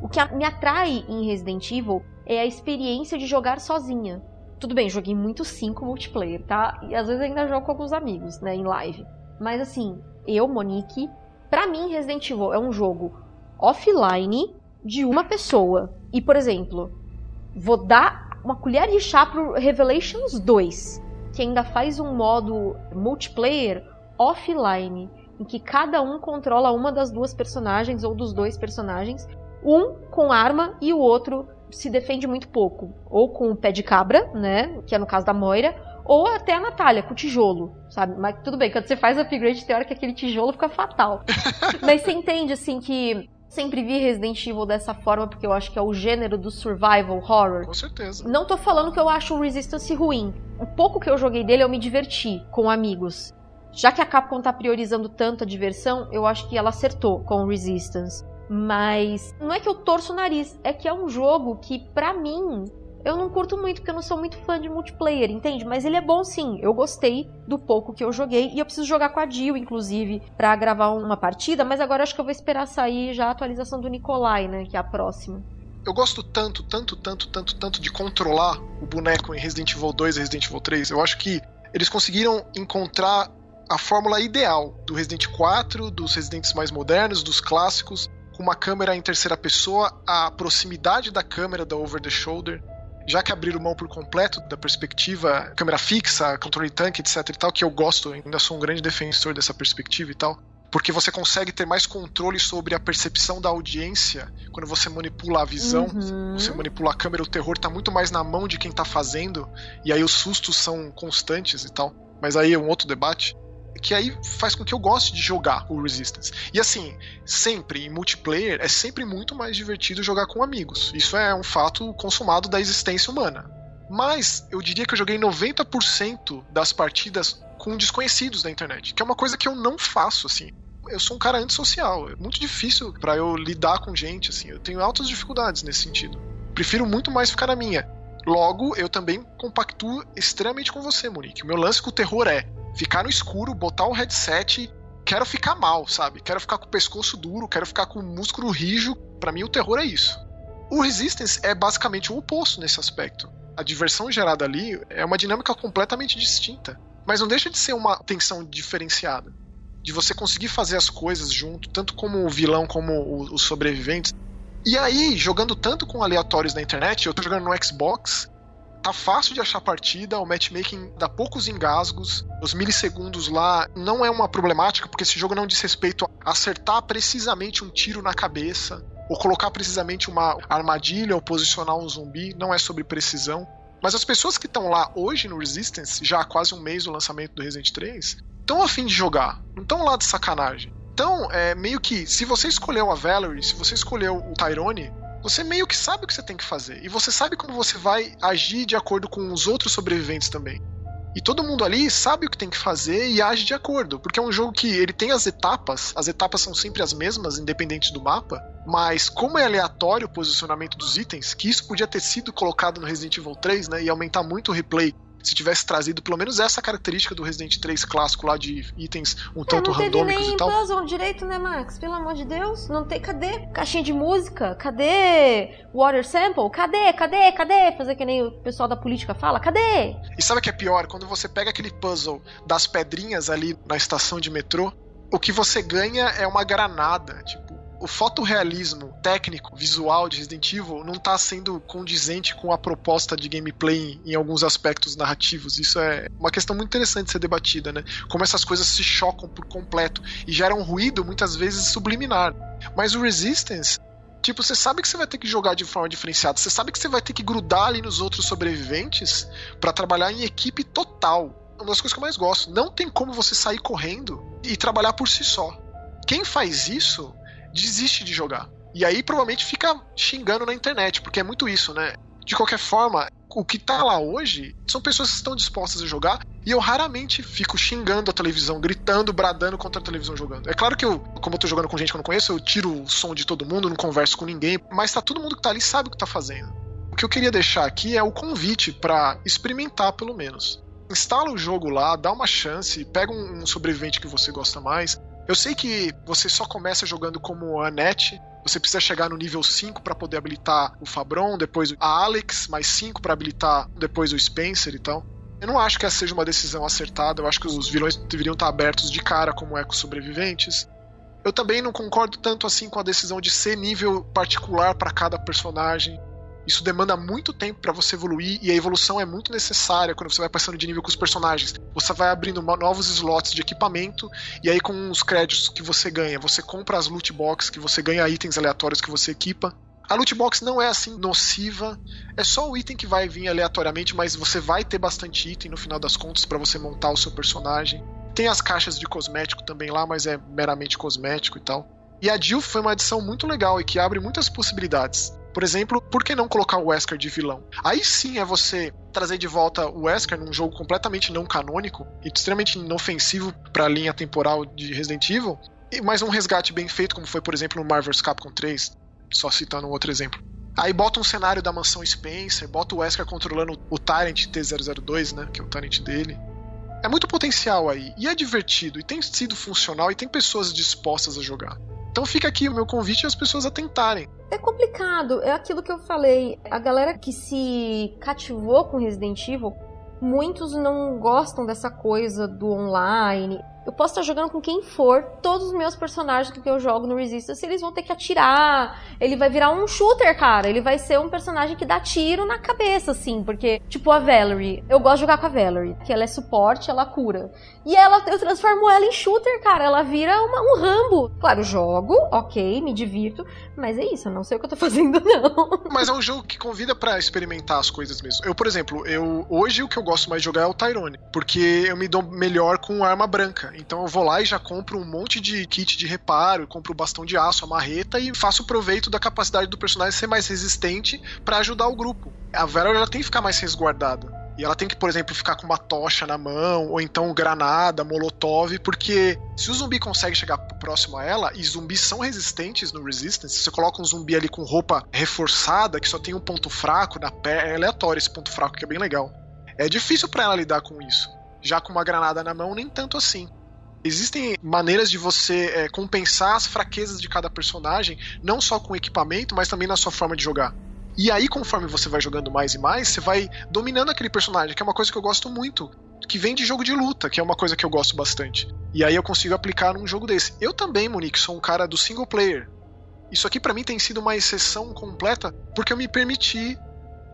O que me atrai em Resident Evil é a experiência de jogar sozinha. Tudo bem, joguei muito 5 multiplayer, tá? E às vezes ainda jogo com alguns amigos, né, em live. Mas assim, eu, Monique, para mim Resident Evil é um jogo offline de uma pessoa. E, por exemplo, vou dar uma colher de chá pro Revelations 2, que ainda faz um modo multiplayer offline, em que cada um controla uma das duas personagens ou dos dois personagens, um com arma e o outro se defende muito pouco, ou com o pé de cabra, né, que é no caso da Moira, ou até a Natália com o tijolo, sabe? Mas tudo bem, quando você faz upgrade, tem hora que aquele tijolo fica fatal. Mas você entende assim que sempre vi Resident Evil dessa forma porque eu acho que é o gênero do survival horror. Com certeza. Não tô falando que eu acho o Resistance ruim. O pouco que eu joguei dele eu me diverti com amigos já que a Capcom tá priorizando tanto a diversão, eu acho que ela acertou com Resistance. Mas não é que eu torço o nariz, é que é um jogo que, para mim, eu não curto muito porque eu não sou muito fã de multiplayer, entende? Mas ele é bom sim. Eu gostei do pouco que eu joguei e eu preciso jogar com a Jill, inclusive, para gravar uma partida, mas agora acho que eu vou esperar sair já a atualização do Nikolai, né, que é a próxima. Eu gosto tanto, tanto, tanto, tanto, tanto de controlar o boneco em Resident Evil 2 e Resident Evil 3. Eu acho que eles conseguiram encontrar a fórmula ideal do Resident 4, dos Residentes mais modernos, dos clássicos, com uma câmera em terceira pessoa, a proximidade da câmera da over the shoulder, já que abriram mão por completo da perspectiva câmera fixa, controle tanque, etc e tal, que eu gosto, ainda sou um grande defensor dessa perspectiva e tal, porque você consegue ter mais controle sobre a percepção da audiência quando você manipula a visão, Uhum. você manipula a câmera, o terror tá muito mais na mão de quem tá fazendo, e aí os sustos são constantes e tal. Mas aí é um outro debate que aí faz com que eu goste de jogar o Resistance. E assim, sempre em multiplayer é sempre muito mais divertido jogar com amigos. Isso é um fato consumado da existência humana. Mas eu diria que eu joguei 90% das partidas com desconhecidos da internet, que é uma coisa que eu não faço assim. Eu sou um cara antissocial, é muito difícil para eu lidar com gente assim. Eu tenho altas dificuldades nesse sentido. Prefiro muito mais ficar na minha. Logo, eu também compactuo extremamente com você, Monique. O meu lance com o terror é ficar no escuro, botar o headset, quero ficar mal, sabe? Quero ficar com o pescoço duro, quero ficar com o músculo rijo. Para mim, o terror é isso. O Resistance é basicamente o oposto nesse aspecto. A diversão gerada ali é uma dinâmica completamente distinta. Mas não deixa de ser uma tensão diferenciada. De você conseguir fazer as coisas junto, tanto como o vilão como os sobreviventes. E aí, jogando tanto com aleatórios na internet, eu tô jogando no Xbox, tá fácil de achar partida, o matchmaking dá poucos engasgos, os milissegundos lá não é uma problemática, porque esse jogo não diz respeito a acertar precisamente um tiro na cabeça, ou colocar precisamente uma armadilha ou posicionar um zumbi, não é sobre precisão. Mas as pessoas que estão lá hoje no Resistance, já há quase um mês do lançamento do Resident 3, estão afim de jogar, não estão lá de sacanagem. Então, é meio que, se você escolheu a Valerie, se você escolheu o Tyrone, você meio que sabe o que você tem que fazer. E você sabe como você vai agir de acordo com os outros sobreviventes também. E todo mundo ali sabe o que tem que fazer e age de acordo, porque é um jogo que ele tem as etapas, as etapas são sempre as mesmas, independente do mapa, mas como é aleatório o posicionamento dos itens, que isso podia ter sido colocado no Resident Evil 3, né, e aumentar muito o replay se tivesse trazido pelo menos essa característica do Resident 3 clássico lá de itens um É, tanto não randômicos nem e tal. puzzle direito, né, Max? Pelo amor de Deus. Não tem. Cadê? Caixinha de música? Cadê water sample? Cadê? Cadê? Cadê? Fazer que nem o pessoal da política fala? Cadê? E sabe o que é pior? Quando você pega aquele puzzle das pedrinhas ali na estação de metrô, o que você ganha é uma granada. Tipo, o fotorrealismo técnico, visual de Resident Evil não tá sendo condizente com a proposta de gameplay em, em alguns aspectos narrativos. Isso é uma questão muito interessante de ser debatida, né? Como essas coisas se chocam por completo e geram um ruído muitas vezes subliminar. Mas o Resistance Tipo, você sabe que você vai ter que jogar de forma diferenciada. Você sabe que você vai ter que grudar ali nos outros sobreviventes pra trabalhar em equipe total. É uma das coisas que eu mais gosto. Não tem como você sair correndo e trabalhar por si só. Quem faz isso desiste de jogar. E aí provavelmente fica xingando na internet, porque é muito isso, né? De qualquer forma, o que tá lá hoje são pessoas que estão dispostas a jogar e eu raramente fico xingando a televisão, gritando, bradando contra a televisão jogando. É claro que eu, como eu tô jogando com gente que eu não conheço, eu tiro o som de todo mundo, não converso com ninguém, mas tá todo mundo que tá ali sabe o que tá fazendo. O que eu queria deixar aqui é o convite para experimentar pelo menos. Instala o jogo lá, dá uma chance, pega um, sobrevivente que você gosta mais. Eu sei que você só começa jogando como a Annette, você precisa chegar no nível 5 para poder habilitar o Fabron, depois a Alex, mais 5 para habilitar depois o Spencer e tal. Eu não acho que essa seja uma decisão acertada, eu acho que os vilões deveriam estar abertos de cara como eco-sobreviventes. Eu também não concordo tanto assim com a decisão de ser nível particular para cada personagem. Isso demanda muito tempo para você evoluir e a evolução é muito necessária quando você vai passando de nível com os personagens. Você vai abrindo no- novos slots de equipamento e aí com os créditos que você ganha, você compra as loot box, que você ganha itens aleatórios que você equipa. A loot box não é assim nociva, é só o item que vai vir aleatoriamente, mas você vai ter bastante item no final das contas para você montar o seu personagem. Tem as caixas de cosmético também lá, mas é meramente cosmético e tal. E a Jill foi uma adição muito legal e que abre muitas possibilidades. Por exemplo, por que não colocar o Wesker de vilão? Aí sim é você trazer de volta o Wesker num jogo completamente não canônico e extremamente inofensivo para a linha temporal de Resident Evil, mais um resgate bem feito, como foi, por exemplo, no Marvel's Capcom 3, só citando um outro exemplo. Aí bota um cenário da mansão Spencer, bota o Wesker controlando o Tyrant T-002, né? Que é o Tyrant dele. É muito potencial aí. E é divertido, e tem sido funcional, e tem pessoas dispostas a jogar. Então fica aqui o meu convite às pessoas a tentarem. É complicado, é aquilo que eu falei. A galera que se cativou com Resident Evil, muitos não gostam dessa coisa do online. Eu posso estar jogando com quem for, todos os meus personagens que eu jogo no Resistance, eles vão ter que atirar. Ele vai virar um shooter, cara. Ele vai ser um personagem que dá tiro na cabeça, assim. Porque, tipo, a Valerie. Eu gosto de jogar com a Valerie, que ela é suporte, ela cura. E ela, eu transformo ela em shooter, cara. Ela vira uma, um Rambo. Claro, jogo, ok, me divirto. Mas é isso, eu não sei o que eu tô fazendo, não. Mas é um jogo que convida para experimentar as coisas mesmo. Eu, por exemplo, eu hoje o que eu gosto mais de jogar é o Tyrone. Porque eu me dou melhor com arma branca. Então eu vou lá e já compro um monte de kit de reparo, compro o bastão de aço, a marreta e faço proveito da capacidade do personagem ser mais resistente para ajudar o grupo. A Vera ela tem que ficar mais resguardada. E ela tem que, por exemplo, ficar com uma tocha na mão, ou então granada, molotov, porque se o zumbi consegue chegar próximo a ela, e zumbis são resistentes no Resistance, você coloca um zumbi ali com roupa reforçada, que só tem um ponto fraco na perna, é aleatório esse ponto fraco, que é bem legal. É difícil para ela lidar com isso. Já com uma granada na mão, nem tanto assim. Existem maneiras de você é, compensar as fraquezas de cada personagem, não só com equipamento, mas também na sua forma de jogar. E aí, conforme você vai jogando mais e mais, você vai dominando aquele personagem, que é uma coisa que eu gosto muito. Que vem de jogo de luta, que é uma coisa que eu gosto bastante. E aí eu consigo aplicar num jogo desse. Eu também, Monique, sou um cara do single player. Isso aqui para mim tem sido uma exceção completa porque eu me permiti.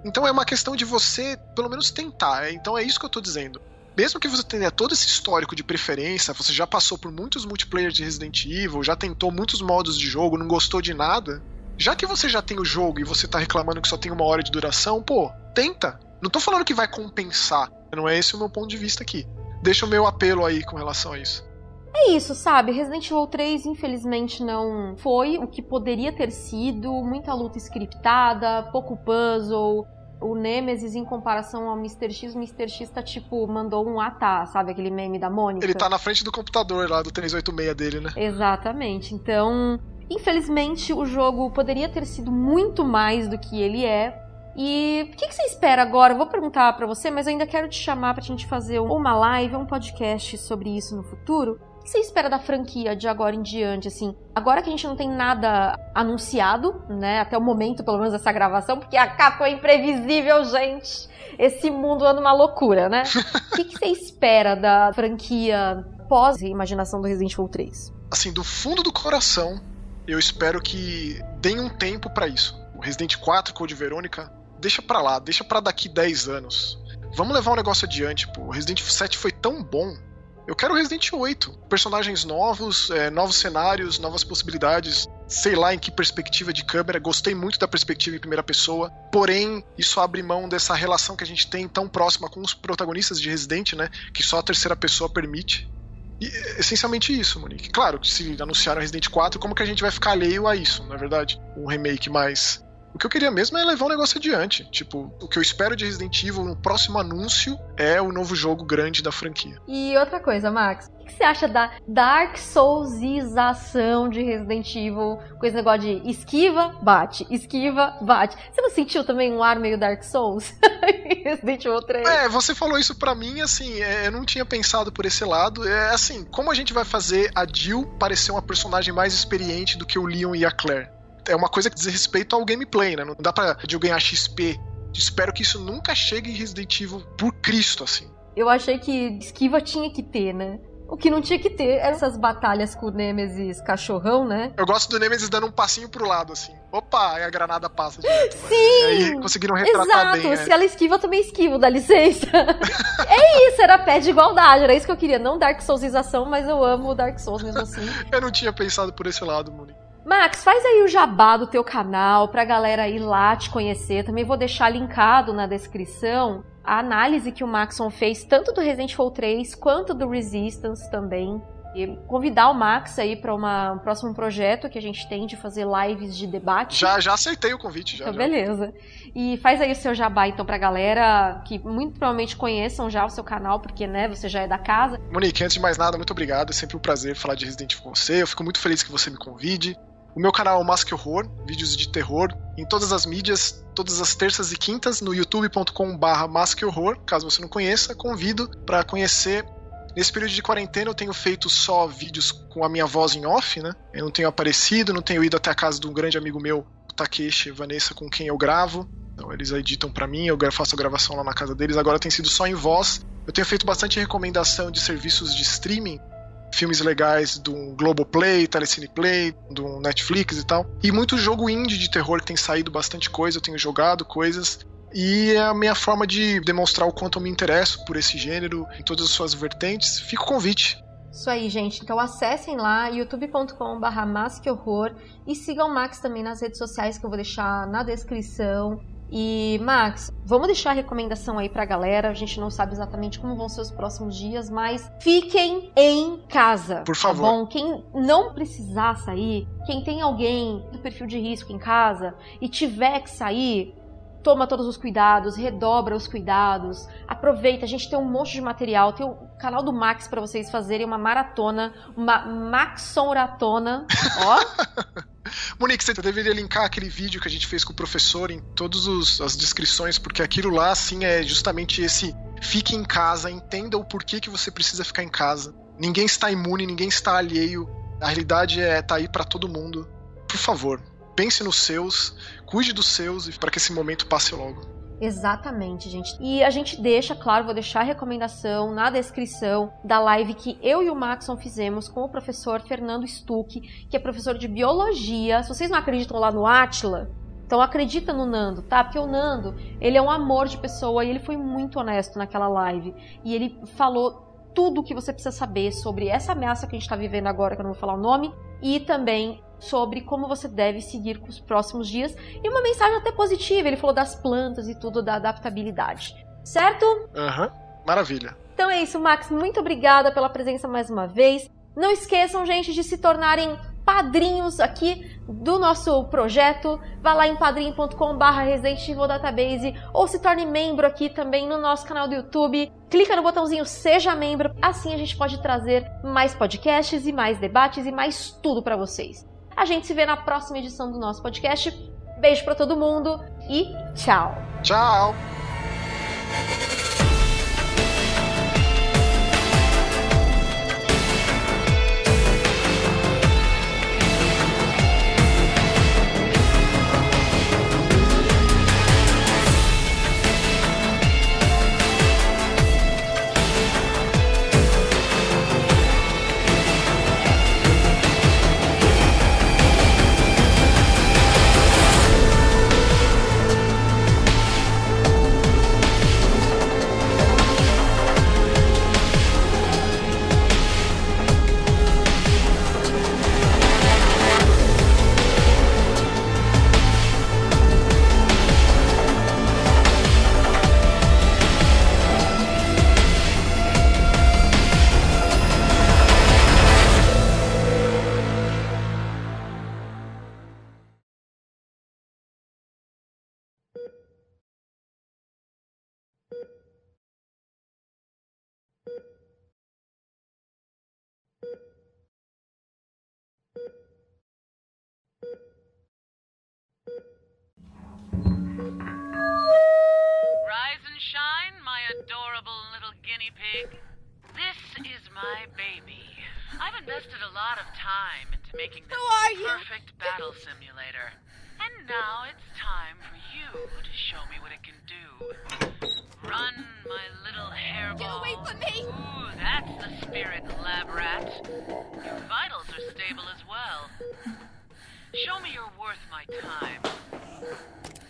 Então é uma questão de você, pelo menos, tentar. Então é isso que eu tô dizendo mesmo que você tenha todo esse histórico de preferência, você já passou por muitos multiplayer de Resident Evil, já tentou muitos modos de jogo, não gostou de nada, já que você já tem o jogo e você tá reclamando que só tem uma hora de duração, pô, tenta. Não tô falando que vai compensar, não é esse o meu ponto de vista aqui. Deixa o meu apelo aí com relação a isso. É isso, sabe? Resident Evil 3, infelizmente, não foi o que poderia ter sido. Muita luta scriptada, pouco puzzle, o Nemesis em comparação ao Mr. X, o Mr. X tá tipo, mandou um atar, sabe aquele meme da Mônica? Ele tá na frente do computador lá do 386 dele, né? Exatamente. Então, infelizmente, o jogo poderia ter sido muito mais do que ele é. E o que, que, você espera agora? Eu vou perguntar para você, mas eu ainda quero te chamar pra gente fazer uma live, um podcast sobre isso no futuro. O que você espera da franquia de agora em diante, assim? Agora que a gente não tem nada anunciado, né? Até o momento, pelo menos, dessa gravação, porque a capa é imprevisível, gente. Esse mundo anda uma loucura, né? O que, que você espera da franquia pós-imaginação do Resident Evil 3? Assim, do fundo do coração, eu espero que deem um tempo para isso. O Resident 4 Code Verônica, deixa pra lá, deixa pra daqui 10 anos. Vamos levar o negócio adiante, pô. O Resident 7 foi tão bom eu quero Resident 8. Personagens novos, é, novos cenários, novas possibilidades. Sei lá em que perspectiva de câmera. Gostei muito da perspectiva em primeira pessoa. Porém, isso abre mão dessa relação que a gente tem tão próxima com os protagonistas de Resident, né? Que só a terceira pessoa permite. E, essencialmente isso, Monique. Claro, se anunciaram Resident 4, como que a gente vai ficar alheio a isso, na é verdade? Um remake mais o que eu queria mesmo é levar o negócio adiante. Tipo, o que eu espero de Resident Evil no próximo anúncio é o novo jogo grande da franquia. E outra coisa, Max, o que você acha da Dark Soulsização de Resident Evil? Com esse negócio de esquiva, bate, esquiva, bate. Você não sentiu também um ar meio Dark Souls? Resident Evil 3. É, você falou isso pra mim, assim, é, eu não tinha pensado por esse lado. É assim, como a gente vai fazer a Jill parecer uma personagem mais experiente do que o Leon e a Claire? É uma coisa que diz respeito ao gameplay, né? Não dá pra de ganhar XP. Espero que isso nunca chegue em Resident Evil por Cristo, assim. Eu achei que esquiva tinha que ter, né? O que não tinha que ter eram essas batalhas com o Nemesis cachorrão, né? Eu gosto do Nemesis dando um passinho pro lado, assim. Opa, aí a granada passa direto. Sim! Aí conseguiram retratar Exato. bem. Se é. ela esquiva, eu também esquivo, dá licença. é isso, era pé de igualdade, era isso que eu queria. Não Dark Soulsização, mas eu amo Dark Souls mesmo assim. eu não tinha pensado por esse lado, Moni. Max, faz aí o jabá do teu canal pra galera ir lá te conhecer. Também vou deixar linkado na descrição a análise que o Maxon fez tanto do Resident Evil 3 quanto do Resistance também. E convidar o Max aí para um próximo projeto que a gente tem de fazer lives de debate. Já, já aceitei o convite, já. Então, já. beleza. E faz aí o seu jabá então pra galera que muito provavelmente conheçam já o seu canal, porque né, você já é da casa. Monique, antes de mais nada, muito obrigado. É sempre um prazer falar de Resident Evil com você. Eu fico muito feliz que você me convide. O meu canal é o Mask Horror, vídeos de terror, em todas as mídias, todas as terças e quintas, no youtube.com/barra Horror. Caso você não conheça, convido para conhecer. Nesse período de quarentena eu tenho feito só vídeos com a minha voz em off, né? Eu não tenho aparecido, não tenho ido até a casa de um grande amigo meu, o Takeshi Vanessa, com quem eu gravo. Então eles editam para mim, eu faço a gravação lá na casa deles. Agora tem sido só em voz. Eu tenho feito bastante recomendação de serviços de streaming filmes legais do Globoplay, Telecine Play, do Netflix e tal. E muito jogo indie de terror que tem saído bastante coisa, eu tenho jogado coisas. E é a minha forma de demonstrar o quanto eu me interesso por esse gênero em todas as suas vertentes. Fica o convite. Isso aí, gente. Então acessem lá youtube.com/barra Horror e sigam o Max também nas redes sociais que eu vou deixar na descrição. E, Max, vamos deixar a recomendação aí pra galera. A gente não sabe exatamente como vão ser os próximos dias, mas fiquem em casa. Por favor. Tá bom? Quem não precisar sair, quem tem alguém do perfil de risco em casa e tiver que sair, toma todos os cuidados, redobra os cuidados, aproveita. A gente tem um monte de material, tem o canal do Max para vocês fazerem uma maratona, uma maxonratona, ó. Monique, você deveria linkar aquele vídeo que a gente fez com o professor em todas as descrições, porque aquilo lá, assim, é justamente esse fique em casa, entenda o porquê que você precisa ficar em casa. Ninguém está imune, ninguém está alheio. A realidade é tá aí para todo mundo. Por favor, pense nos seus, cuide dos seus e para que esse momento passe logo. Exatamente, gente. E a gente deixa, claro, vou deixar a recomendação na descrição da live que eu e o Maxon fizemos com o professor Fernando Stuck, que é professor de biologia. Se vocês não acreditam lá no Atila, então acredita no Nando, tá? Porque o Nando, ele é um amor de pessoa e ele foi muito honesto naquela live. E ele falou tudo o que você precisa saber sobre essa ameaça que a gente está vivendo agora, que eu não vou falar o nome, e também sobre como você deve seguir com os próximos dias e uma mensagem até positiva. Ele falou das plantas e tudo da adaptabilidade. Certo? Aham. Uhum. Maravilha. Então é isso, Max. Muito obrigada pela presença mais uma vez. Não esqueçam, gente, de se tornarem padrinhos aqui do nosso projeto. Vá lá em Resident Evil Database ou se torne membro aqui também no nosso canal do YouTube. Clica no botãozinho Seja Membro, assim a gente pode trazer mais podcasts e mais debates e mais tudo para vocês. A gente se vê na próxima edição do nosso podcast. Beijo para todo mundo e tchau. Tchau. This is my baby. I've invested a lot of time into making this the perfect battle simulator. And now it's time for you to show me what it can do. Run, my little hairball. Get away from me! Ooh, that's the spirit, lab rat. Your vitals are stable as well. Show me you're worth my time.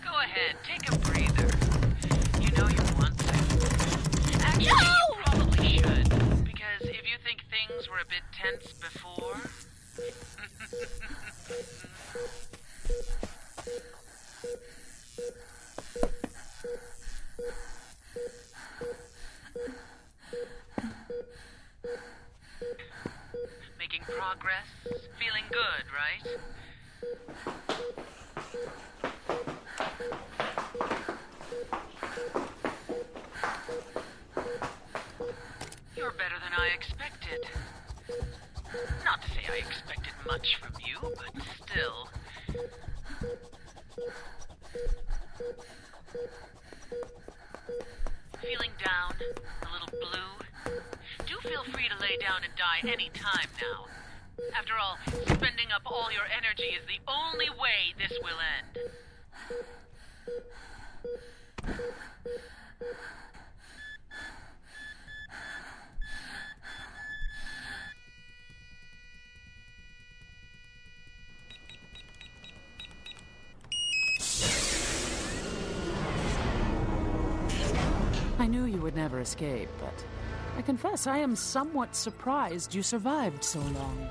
Go ahead, take a breather. You know you want to. Actually, No! Things were a bit tense before. Making progress, feeling good, right? I expected much from you, but still. Feeling down, a little blue? Do feel free to lay down and die any time now. After all, spending up all your energy is the only way this will end. I knew you would never escape, but I confess I am somewhat surprised you survived so long.